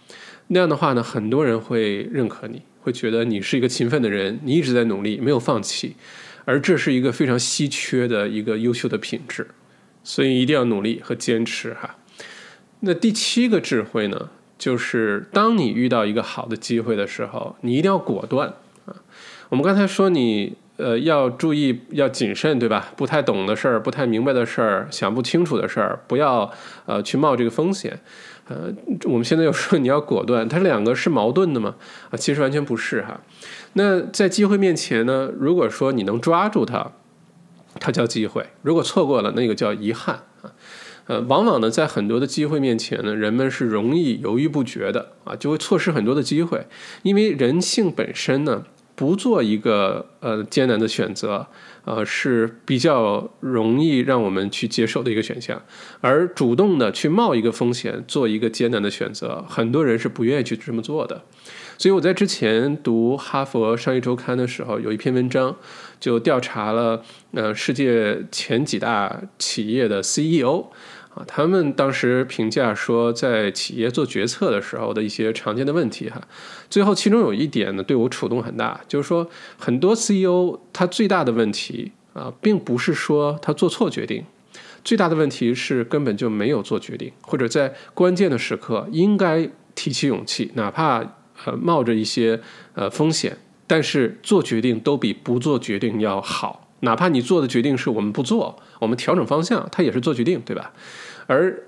那样的话呢，很多人会认可你，会觉得你是一个勤奋的人，你一直在努力，没有放弃。而这是一个非常稀缺的一个优秀的品质，所以一定要努力和坚持哈。那第七个智慧呢，就是当你遇到一个好的机会的时候，你一定要果断啊。我们刚才说你呃要注意要谨慎对吧？不太懂的事儿、不太明白的事儿、想不清楚的事儿，不要呃去冒这个风险。呃，我们现在又说你要果断，它两个是矛盾的吗？啊，其实完全不是哈。那在机会面前呢？如果说你能抓住它，它叫机会；如果错过了，那个叫遗憾啊。呃，往往呢，在很多的机会面前呢，人们是容易犹豫不决的啊，就会错失很多的机会。因为人性本身呢，不做一个呃艰难的选择，呃是比较容易让我们去接受的一个选项，而主动的去冒一个风险，做一个艰难的选择，很多人是不愿意去这么做的。所以我在之前读《哈佛商业周刊》的时候，有一篇文章就调查了呃世界前几大企业的 CEO 啊，他们当时评价说，在企业做决策的时候的一些常见的问题哈。最后其中有一点呢，对我触动很大，就是说很多 CEO 他最大的问题啊，并不是说他做错决定，最大的问题是根本就没有做决定，或者在关键的时刻应该提起勇气，哪怕。呃，冒着一些呃风险，但是做决定都比不做决定要好。哪怕你做的决定是我们不做，我们调整方向，它也是做决定，对吧？而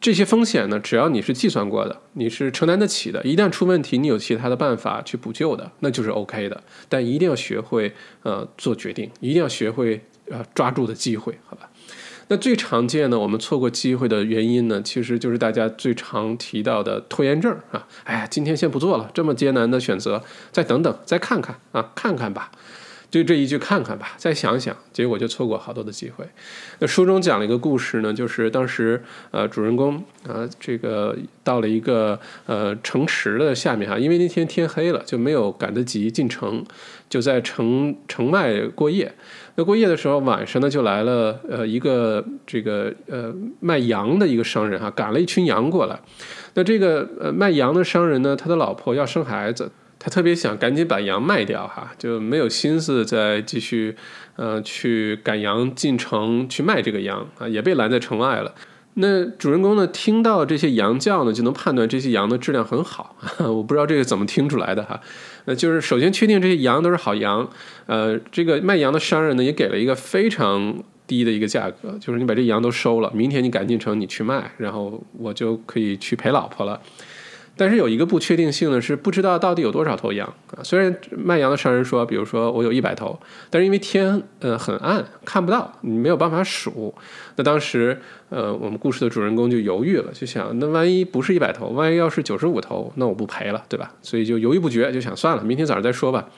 这些风险呢，只要你是计算过的，你是承担得起的，一旦出问题，你有其他的办法去补救的，那就是 OK 的。但一定要学会呃做决定，一定要学会呃抓住的机会，好吧？那最常见的我们错过机会的原因呢，其实就是大家最常提到的拖延症啊！哎呀，今天先不做了，这么艰难的选择，再等等，再看看啊，看看吧。就这一句“看看吧”，再想想，结果就错过好多的机会。那书中讲了一个故事呢，就是当时呃主人公啊这个到了一个呃城池的下面哈，因为那天天黑了，就没有赶得及进城，就在城城外过夜。那过夜的时候，晚上呢就来了呃一个这个呃卖羊的一个商人哈，赶了一群羊过来。那这个呃卖羊的商人呢，他的老婆要生孩子。他特别想赶紧把羊卖掉，哈，就没有心思再继续，呃，去赶羊进城去卖这个羊啊，也被拦在城外了。那主人公呢，听到这些羊叫呢，就能判断这些羊的质量很好。我不知道这个怎么听出来的哈。那就是首先确定这些羊都是好羊。呃，这个卖羊的商人呢，也给了一个非常低的一个价格，就是你把这羊都收了，明天你赶进城你去卖，然后我就可以去陪老婆了。但是有一个不确定性呢，是不知道到底有多少头羊啊。虽然卖羊的商人说，比如说我有一百头，但是因为天呃很暗，看不到，你没有办法数。那当时呃我们故事的主人公就犹豫了，就想那万一不是一百头，万一要是九十五头，那我不赔了，对吧？所以就犹豫不决，就想算了，明天早上再说吧。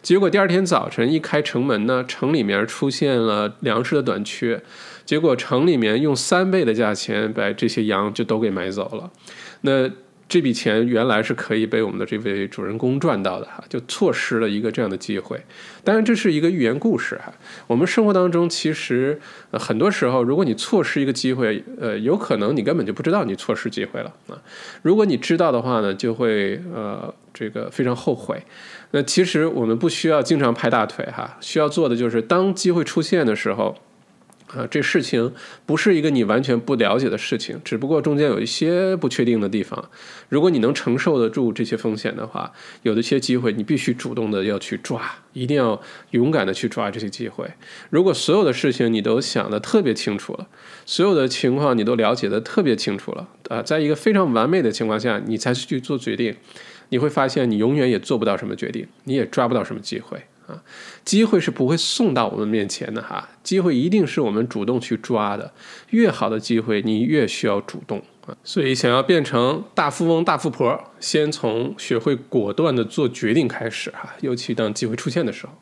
结果第二天早晨一开城门呢，城里面出现了粮食的短缺，结果城里面用三倍的价钱把这些羊就都给买走了。那这笔钱原来是可以被我们的这位主人公赚到的哈，就错失了一个这样的机会。当然，这是一个寓言故事哈。我们生活当中其实很多时候，如果你错失一个机会，呃，有可能你根本就不知道你错失机会了啊。如果你知道的话呢，就会呃这个非常后悔。那其实我们不需要经常拍大腿哈，需要做的就是当机会出现的时候。啊，这事情不是一个你完全不了解的事情，只不过中间有一些不确定的地方。如果你能承受得住这些风险的话，有的些机会你必须主动的要去抓，一定要勇敢的去抓这些机会。如果所有的事情你都想的特别清楚了，所有的情况你都了解的特别清楚了，啊，在一个非常完美的情况下，你才去做决定，你会发现你永远也做不到什么决定，你也抓不到什么机会。机会是不会送到我们面前的哈，机会一定是我们主动去抓的。越好的机会，你越需要主动啊。所以，想要变成大富翁、大富婆，先从学会果断的做决定开始哈。尤其当机会出现的时候。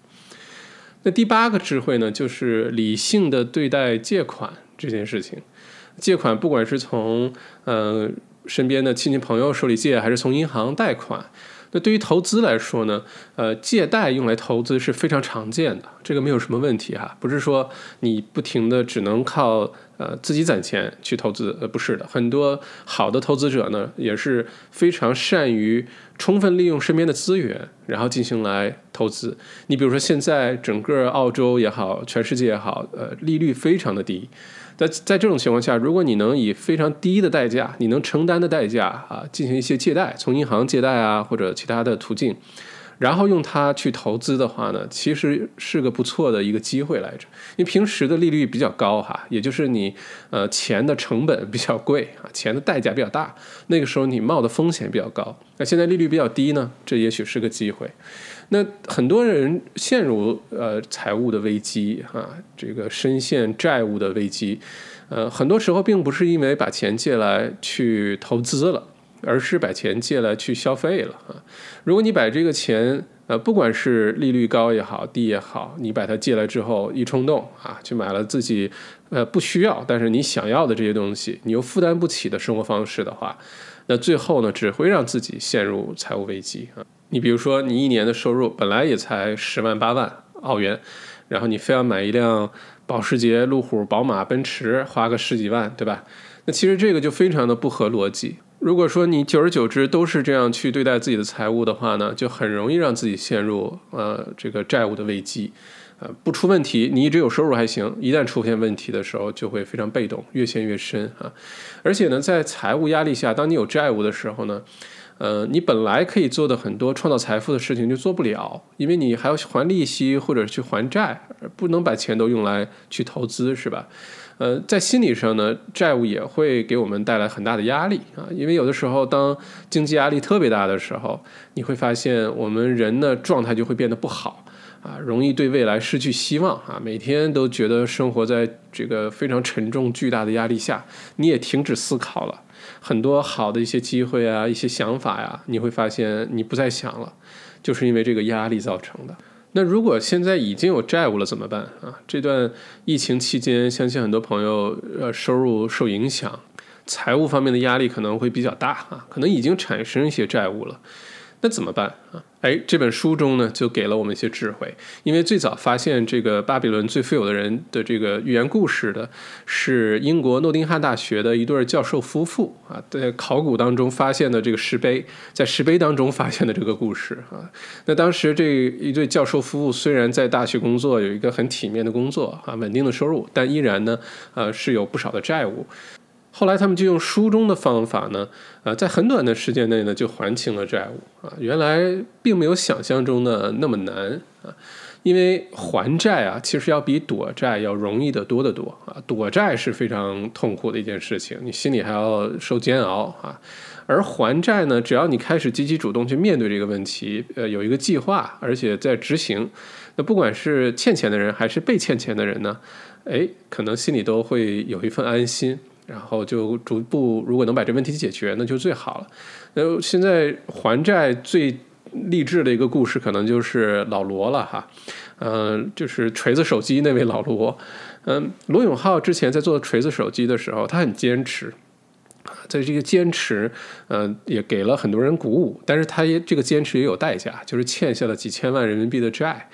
那第八个智慧呢，就是理性的对待借款这件事情。借款不管是从呃身边的亲戚朋友手里借，还是从银行贷款。那对于投资来说呢，呃，借贷用来投资是非常常见的，这个没有什么问题哈，不是说你不停的只能靠呃自己攒钱去投资，呃，不是的，很多好的投资者呢也是非常善于充分利用身边的资源，然后进行来投资。你比如说现在整个澳洲也好，全世界也好，呃，利率非常的低。在在这种情况下，如果你能以非常低的代价，你能承担的代价啊，进行一些借贷，从银行借贷啊，或者其他的途径，然后用它去投资的话呢，其实是个不错的一个机会来着。因为平时的利率比较高哈，也就是你呃钱的成本比较贵啊，钱的代价比较大，那个时候你冒的风险比较高。那现在利率比较低呢，这也许是个机会。那很多人陷入呃财务的危机啊，这个深陷债务的危机，呃，很多时候并不是因为把钱借来去投资了，而是把钱借来去消费了啊。如果你把这个钱呃，不管是利率高也好，低也好，你把它借来之后一冲动啊，去买了自己呃不需要但是你想要的这些东西，你又负担不起的生活方式的话，那最后呢，只会让自己陷入财务危机啊。你比如说，你一年的收入本来也才十万八万澳元，然后你非要买一辆保时捷、路虎、宝马、奔驰，花个十几万，对吧？那其实这个就非常的不合逻辑。如果说你久而久之都是这样去对待自己的财务的话呢，就很容易让自己陷入呃这个债务的危机。呃，不出问题，你一直有收入还行；一旦出现问题的时候，就会非常被动，越陷越深啊。而且呢，在财务压力下，当你有债务的时候呢。呃，你本来可以做的很多创造财富的事情就做不了，因为你还要还利息或者去还债，不能把钱都用来去投资，是吧？呃，在心理上呢，债务也会给我们带来很大的压力啊，因为有的时候当经济压力特别大的时候，你会发现我们人的状态就会变得不好啊，容易对未来失去希望啊，每天都觉得生活在这个非常沉重巨大的压力下，你也停止思考了。很多好的一些机会啊，一些想法呀，你会发现你不再想了，就是因为这个压力造成的。那如果现在已经有债务了怎么办啊？这段疫情期间，相信很多朋友呃收入受影响，财务方面的压力可能会比较大啊，可能已经产生一些债务了。那怎么办啊？哎，这本书中呢就给了我们一些智慧。因为最早发现这个巴比伦最富有的人的这个寓言故事的，是英国诺丁汉大学的一对教授夫妇啊，在考古当中发现的这个石碑，在石碑当中发现的这个故事啊。那当时这一对教授夫妇虽然在大学工作，有一个很体面的工作啊，稳定的收入，但依然呢，呃，是有不少的债务。后来他们就用书中的方法呢，呃，在很短的时间内呢就还清了债务啊。原来并没有想象中的那么难啊，因为还债啊，其实要比躲债要容易得多得多啊。躲债是非常痛苦的一件事情，你心里还要受煎熬啊。而还债呢，只要你开始积极主动去面对这个问题，呃，有一个计划，而且在执行，那不管是欠钱的人还是被欠钱的人呢，哎，可能心里都会有一份安心。然后就逐步，如果能把这问题解决，那就最好了。那现在还债最励志的一个故事，可能就是老罗了哈。嗯，就是锤子手机那位老罗。嗯，罗永浩之前在做锤子手机的时候，他很坚持。在这个坚持，嗯，也给了很多人鼓舞。但是他也这个坚持也有代价，就是欠下了几千万人民币的债。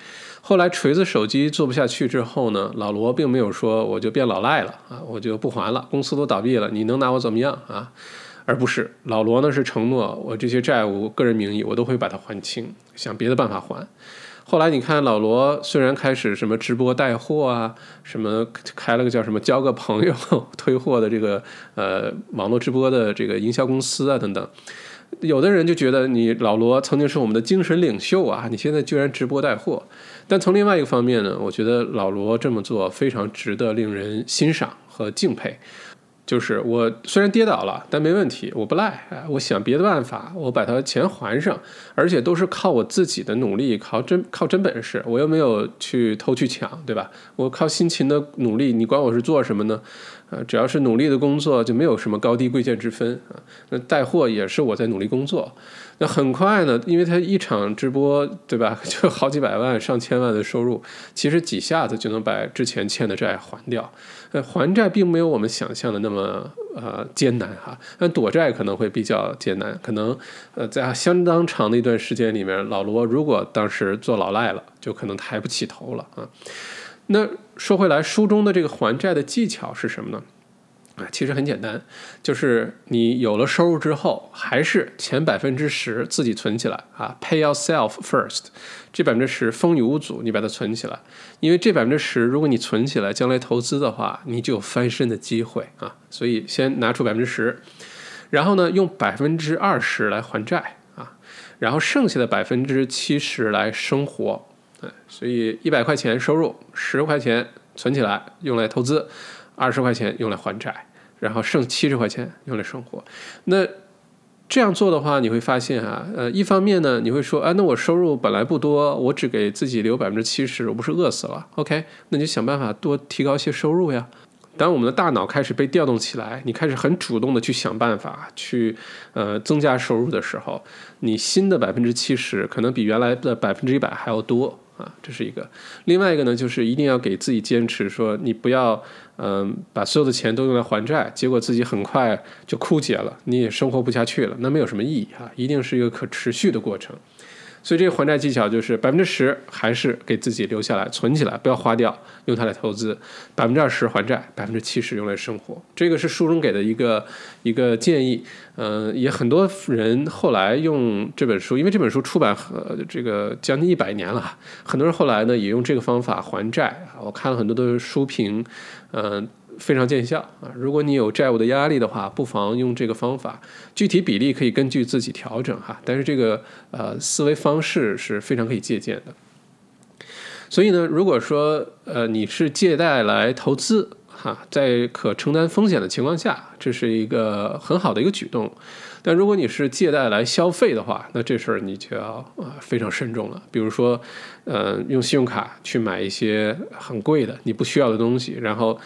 后来锤子手机做不下去之后呢，老罗并没有说我就变老赖了啊，我就不还了，公司都倒闭了，你能拿我怎么样啊？而不是老罗呢是承诺我这些债务个人名义我都会把它还清，想别的办法还。后来你看老罗虽然开始什么直播带货啊，什么开了个叫什么交个朋友 推货的这个呃网络直播的这个营销公司啊等等。有的人就觉得你老罗曾经是我们的精神领袖啊，你现在居然直播带货。但从另外一个方面呢，我觉得老罗这么做非常值得令人欣赏和敬佩。就是我虽然跌倒了，但没问题，我不赖。哎，我想别的办法，我把他钱还上，而且都是靠我自己的努力，靠真靠真本事。我又没有去偷去抢，对吧？我靠辛勤的努力，你管我是做什么呢？啊，只要是努力的工作，就没有什么高低贵贱之分啊。那带货也是我在努力工作。那很快呢，因为他一场直播，对吧？就好几百万、上千万的收入，其实几下子就能把之前欠的债还掉。呃，还债并没有我们想象的那么呃艰难哈，但躲债可能会比较艰难，可能呃在相当长的一段时间里面，老罗如果当时做老赖了，就可能抬不起头了啊。那说回来，书中的这个还债的技巧是什么呢？啊，其实很简单，就是你有了收入之后，还是前百分之十自己存起来啊，pay yourself first，这百分之十风雨无阻，你把它存起来，因为这百分之十，如果你存起来，将来投资的话，你就有翻身的机会啊，所以先拿出百分之十，然后呢，用百分之二十来还债啊，然后剩下的百分之七十来生活，对，所以一百块钱收入，十块钱存起来用来投资，二十块钱用来还债。然后剩七十块钱用来生活，那这样做的话，你会发现啊，呃，一方面呢，你会说，啊，那我收入本来不多，我只给自己留百分之七十，我不是饿死了？OK，那你就想办法多提高一些收入呀。当我们的大脑开始被调动起来，你开始很主动的去想办法去呃增加收入的时候，你新的百分之七十可能比原来的百分之一百还要多。啊，这是一个。另外一个呢，就是一定要给自己坚持，说你不要，嗯，把所有的钱都用来还债，结果自己很快就枯竭了，你也生活不下去了，那没有什么意义啊。一定是一个可持续的过程。所以这个还债技巧就是百分之十还是给自己留下来存起来，不要花掉，用它来投资。百分之二十还债，百分之七十用来生活。这个是书中给的一个一个建议。嗯，也很多人后来用这本书，因为这本书出版和这个将近一百年了，很多人后来呢也用这个方法还债。我看了很多的书评，嗯。非常见效啊！如果你有债务的压力的话，不妨用这个方法。具体比例可以根据自己调整哈，但是这个呃思维方式是非常可以借鉴的。所以呢，如果说呃你是借贷来投资哈，在可承担风险的情况下，这是一个很好的一个举动。但如果你是借贷来消费的话，那这事儿你就要啊非常慎重了。比如说，呃，用信用卡去买一些很贵的你不需要的东西，然后。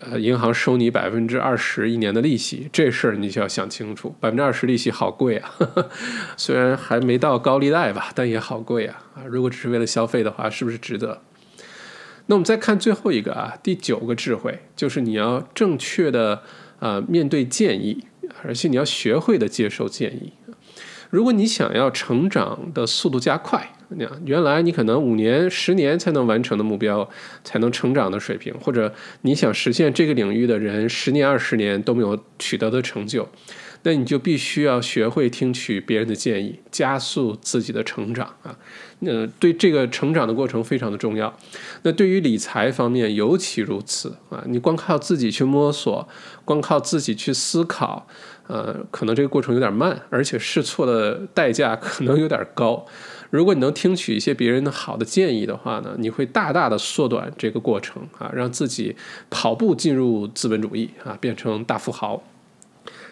呃，银行收你百分之二十一年的利息，这事儿你就要想清楚。百分之二十利息好贵啊，虽然还没到高利贷吧，但也好贵啊。啊，如果只是为了消费的话，是不是值得？那我们再看最后一个啊，第九个智慧，就是你要正确的啊面对建议，而且你要学会的接受建议。如果你想要成长的速度加快，原来你可能五年、十年才能完成的目标，才能成长的水平，或者你想实现这个领域的人十年、二十年都没有取得的成就，那你就必须要学会听取别人的建议，加速自己的成长啊。那对这个成长的过程非常的重要。那对于理财方面尤其如此啊，你光靠自己去摸索，光靠自己去思考。呃，可能这个过程有点慢，而且试错的代价可能有点高。如果你能听取一些别人的好的建议的话呢，你会大大的缩短这个过程啊，让自己跑步进入资本主义啊，变成大富豪。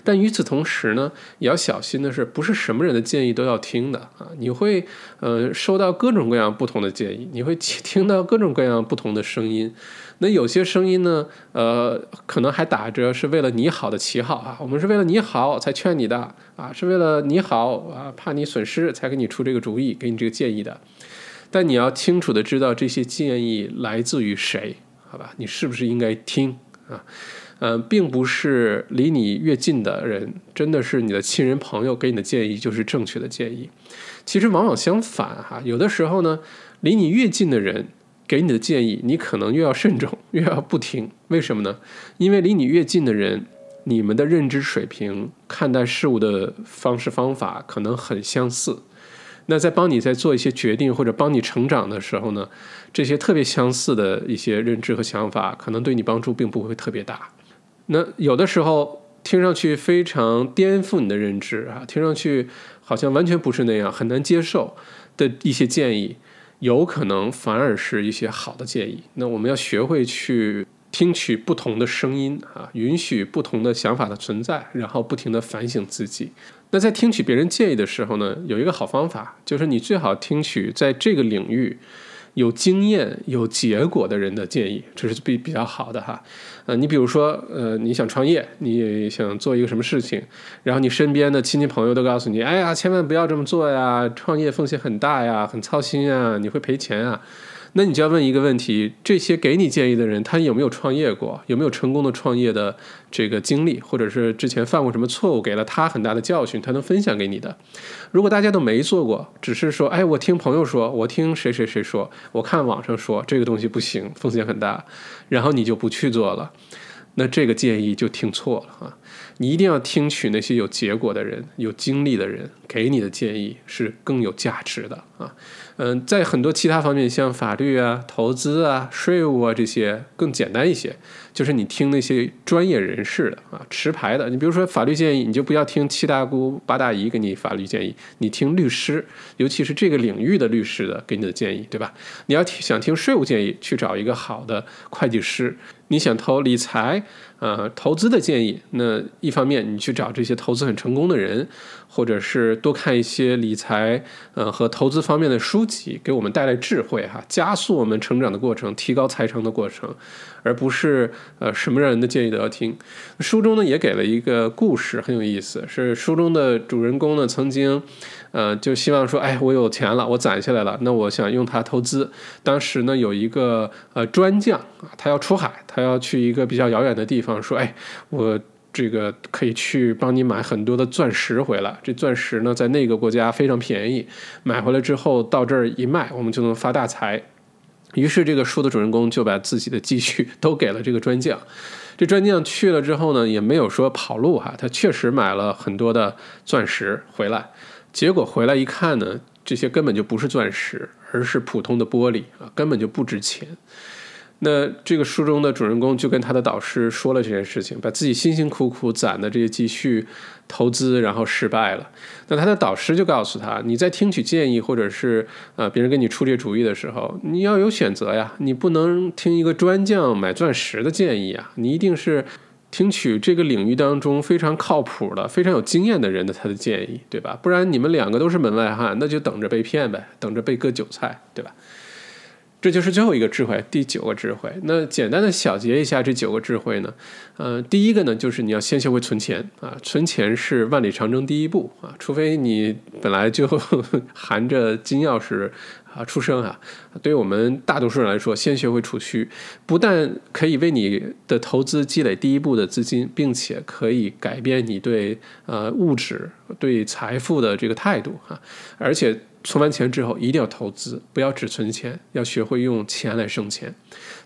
但与此同时呢，也要小心的是，不是什么人的建议都要听的啊！你会呃收到各种各样不同的建议，你会听到各种各样不同的声音。那有些声音呢，呃，可能还打着是为了你好的旗号啊，我们是为了你好才劝你的啊，是为了你好啊，怕你损失才给你出这个主意，给你这个建议的。但你要清楚的知道这些建议来自于谁，好吧？你是不是应该听啊？嗯，并不是离你越近的人，真的是你的亲人朋友给你的建议就是正确的建议。其实往往相反哈，有的时候呢，离你越近的人给你的建议，你可能越要慎重，越要不听。为什么呢？因为离你越近的人，你们的认知水平、看待事物的方式方法可能很相似。那在帮你在做一些决定或者帮你成长的时候呢，这些特别相似的一些认知和想法，可能对你帮助并不会特别大。那有的时候听上去非常颠覆你的认知啊，听上去好像完全不是那样，很难接受的一些建议，有可能反而是一些好的建议。那我们要学会去听取不同的声音啊，允许不同的想法的存在，然后不停的反省自己。那在听取别人建议的时候呢，有一个好方法，就是你最好听取在这个领域有经验、有结果的人的建议，这是比比较好的哈。呃，你比如说，呃，你想创业，你想做一个什么事情，然后你身边的亲戚朋友都告诉你，哎呀，千万不要这么做呀，创业风险很大呀，很操心啊，你会赔钱啊。那你就要问一个问题：这些给你建议的人，他有没有创业过？有没有成功的创业的这个经历？或者是之前犯过什么错误，给了他很大的教训，他能分享给你的？如果大家都没做过，只是说，哎，我听朋友说，我听谁谁谁说，我看网上说这个东西不行，风险很大，然后你就不去做了，那这个建议就听错了啊！你一定要听取那些有结果的人、有经历的人给你的建议，是更有价值的啊。嗯，在很多其他方面，像法律啊、投资啊、税务啊这些更简单一些，就是你听那些专业人士的啊，持牌的。你比如说法律建议，你就不要听七大姑八大姨给你法律建议，你听律师，尤其是这个领域的律师的给你的建议，对吧？你要想听税务建议，去找一个好的会计师。你想投理财，呃，投资的建议，那一方面你去找这些投资很成功的人，或者是多看一些理财，呃和投资方面的书籍，给我们带来智慧哈，加速我们成长的过程，提高财成的过程，而不是呃什么人的建议都要听。书中呢也给了一个故事，很有意思，是书中的主人公呢曾经。呃，就希望说，哎，我有钱了，我攒下来了，那我想用它投资。当时呢，有一个呃专匠啊，他要出海，他要去一个比较遥远的地方，说，哎，我这个可以去帮你买很多的钻石回来。这钻石呢，在那个国家非常便宜，买回来之后到这儿一卖，我们就能发大财。于是这个书的主人公就把自己的积蓄都给了这个专将。这专将去了之后呢，也没有说跑路哈，他确实买了很多的钻石回来。结果回来一看呢，这些根本就不是钻石，而是普通的玻璃啊，根本就不值钱。那这个书中的主人公就跟他的导师说了这件事情，把自己辛辛苦苦攒的这些积蓄投资，然后失败了。那他的导师就告诉他：你在听取建议或者是呃别人给你出这主意的时候，你要有选择呀，你不能听一个专将买钻石的建议啊，你一定是。听取这个领域当中非常靠谱的、非常有经验的人的他的建议，对吧？不然你们两个都是门外汉，那就等着被骗呗，等着被割韭菜，对吧？这就是最后一个智慧，第九个智慧。那简单的小结一下这九个智慧呢？呃，第一个呢，就是你要先学会存钱啊，存钱是万里长征第一步啊，除非你本来就 含着金钥匙。啊，出生啊，对于我们大多数人来说，先学会储蓄，不但可以为你的投资积累第一步的资金，并且可以改变你对呃物质、对财富的这个态度啊，而且。存完钱之后一定要投资，不要只存钱，要学会用钱来生钱。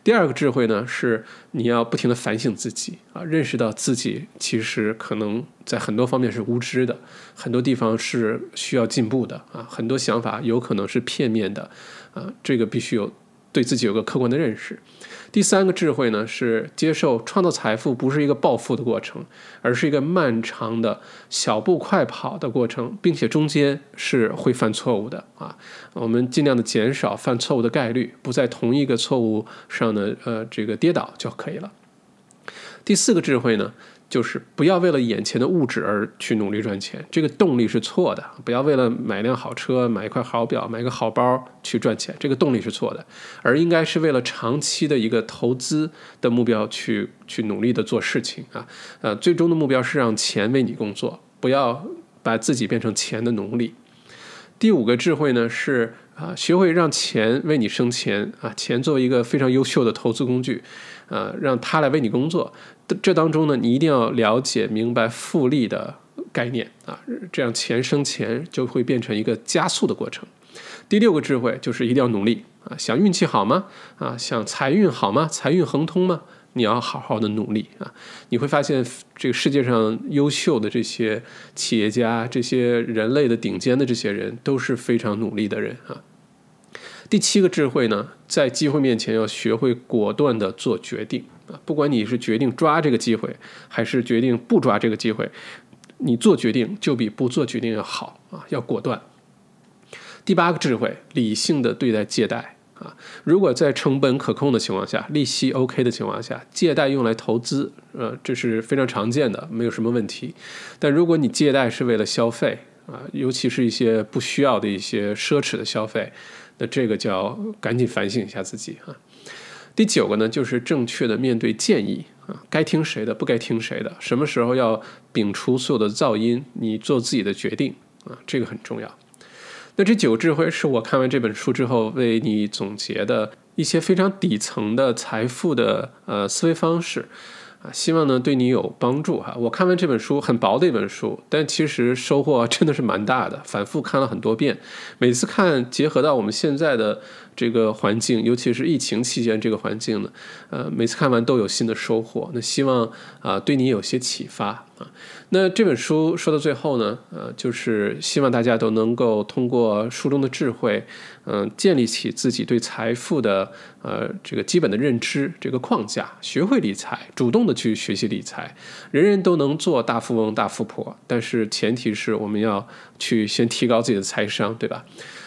第二个智慧呢，是你要不停的反省自己啊，认识到自己其实可能在很多方面是无知的，很多地方是需要进步的啊，很多想法有可能是片面的啊，这个必须有对自己有个客观的认识。第三个智慧呢，是接受创造财富不是一个暴富的过程，而是一个漫长的小步快跑的过程，并且中间是会犯错误的啊。我们尽量的减少犯错误的概率，不在同一个错误上的，呃，这个跌倒就可以了。第四个智慧呢？就是不要为了眼前的物质而去努力赚钱，这个动力是错的。不要为了买辆好车、买一块好表、买个好包去赚钱，这个动力是错的。而应该是为了长期的一个投资的目标去去努力的做事情啊。呃，最终的目标是让钱为你工作，不要把自己变成钱的奴隶。第五个智慧呢是啊，学会让钱为你生钱啊，钱作为一个非常优秀的投资工具。呃，让他来为你工作，这当中呢，你一定要了解明白复利的概念啊，这样钱生钱就会变成一个加速的过程。第六个智慧就是一定要努力啊，想运气好吗？啊，想财运好吗？财运亨通吗？你要好好的努力啊，你会发现这个世界上优秀的这些企业家，这些人类的顶尖的这些人都是非常努力的人啊。第七个智慧呢，在机会面前要学会果断的做决定！不管你是决定抓这个机会，还是决定不抓这个机会，你做决定就比不做决定要好啊！要果断。第八个智慧，理性的对待借贷啊！如果在成本可控的情况下，利息 OK 的情况下，借贷用来投资，呃，这是非常常见的，没有什么问题。但如果你借贷是为了消费啊，尤其是一些不需要的一些奢侈的消费，那这个就要赶紧反省一下自己啊。第九个呢，就是正确的面对建议啊，该听谁的，不该听谁的，什么时候要摒除所有的噪音，你做自己的决定啊，这个很重要。那这九个智慧是我看完这本书之后为你总结的一些非常底层的财富的呃思维方式。希望呢对你有帮助哈。我看完这本书很薄的一本书，但其实收获 真的是蛮大的。反复看了很多遍，每次看结合到我们现在的这个环境，尤其是疫情期间这个环境呢，呃，每次看完都有新的收获。那希望啊对你有些启发啊。那这本书说到最后呢，呃，就是希望大家都能够通过书中的智慧，嗯，建立起自己对财富的呃这个基本的认知这个框架，学会理财，主动的去学习理财。人人都能做大富翁、大富婆，但是前提是我们要去先提高自己的财商，对吧？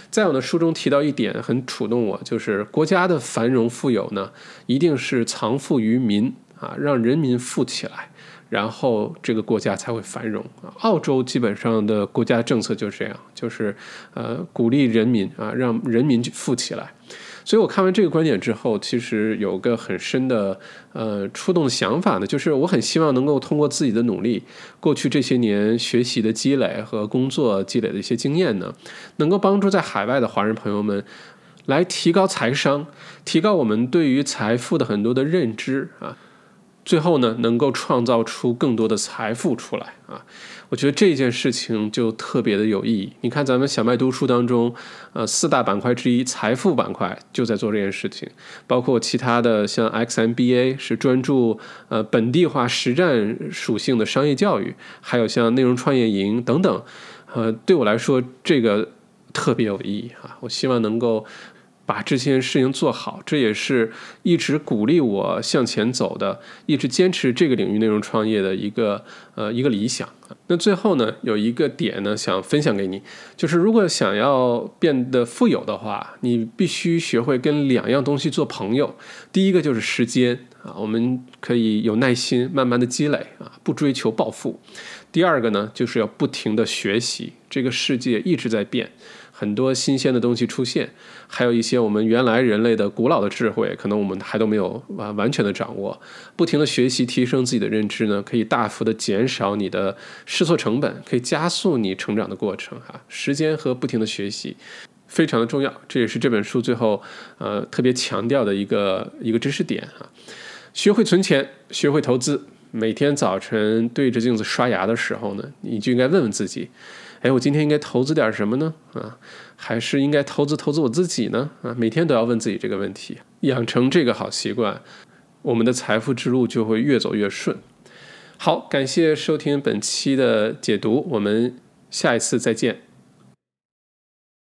在我的书中提到一点很触动我，就是国家的繁荣富有呢，一定是藏富于民啊，让人民富起来。然后这个国家才会繁荣啊！澳洲基本上的国家政策就是这样，就是呃鼓励人民啊，让人民富起来。所以我看完这个观点之后，其实有个很深的呃触动的想法呢，就是我很希望能够通过自己的努力，过去这些年学习的积累和工作积累的一些经验呢，能够帮助在海外的华人朋友们来提高财商，提高我们对于财富的很多的认知啊。最后呢，能够创造出更多的财富出来啊！我觉得这件事情就特别的有意义。你看，咱们小麦读书当中，呃，四大板块之一财富板块就在做这件事情，包括其他的像 XMBA 是专注呃本地化实战属性的商业教育，还有像内容创业营等等。呃，对我来说，这个特别有意义啊！我希望能够。把这件事情做好，这也是一直鼓励我向前走的，一直坚持这个领域内容创业的一个呃一个理想。那最后呢，有一个点呢，想分享给你，就是如果想要变得富有的话，你必须学会跟两样东西做朋友。第一个就是时间啊，我们可以有耐心，慢慢的积累啊，不追求暴富。第二个呢，就是要不停的学习，这个世界一直在变。很多新鲜的东西出现，还有一些我们原来人类的古老的智慧，可能我们还都没有完完全的掌握。不停的学习，提升自己的认知呢，可以大幅的减少你的试错成本，可以加速你成长的过程。哈，时间和不停的学习非常的重要，这也是这本书最后呃特别强调的一个一个知识点啊。学会存钱，学会投资，每天早晨对着镜子刷牙的时候呢，你就应该问问自己。哎，我今天应该投资点什么呢？啊，还是应该投资投资我自己呢？啊，每天都要问自己这个问题，养成这个好习惯，我们的财富之路就会越走越顺。好，感谢收听本期的解读，我们下一次再见。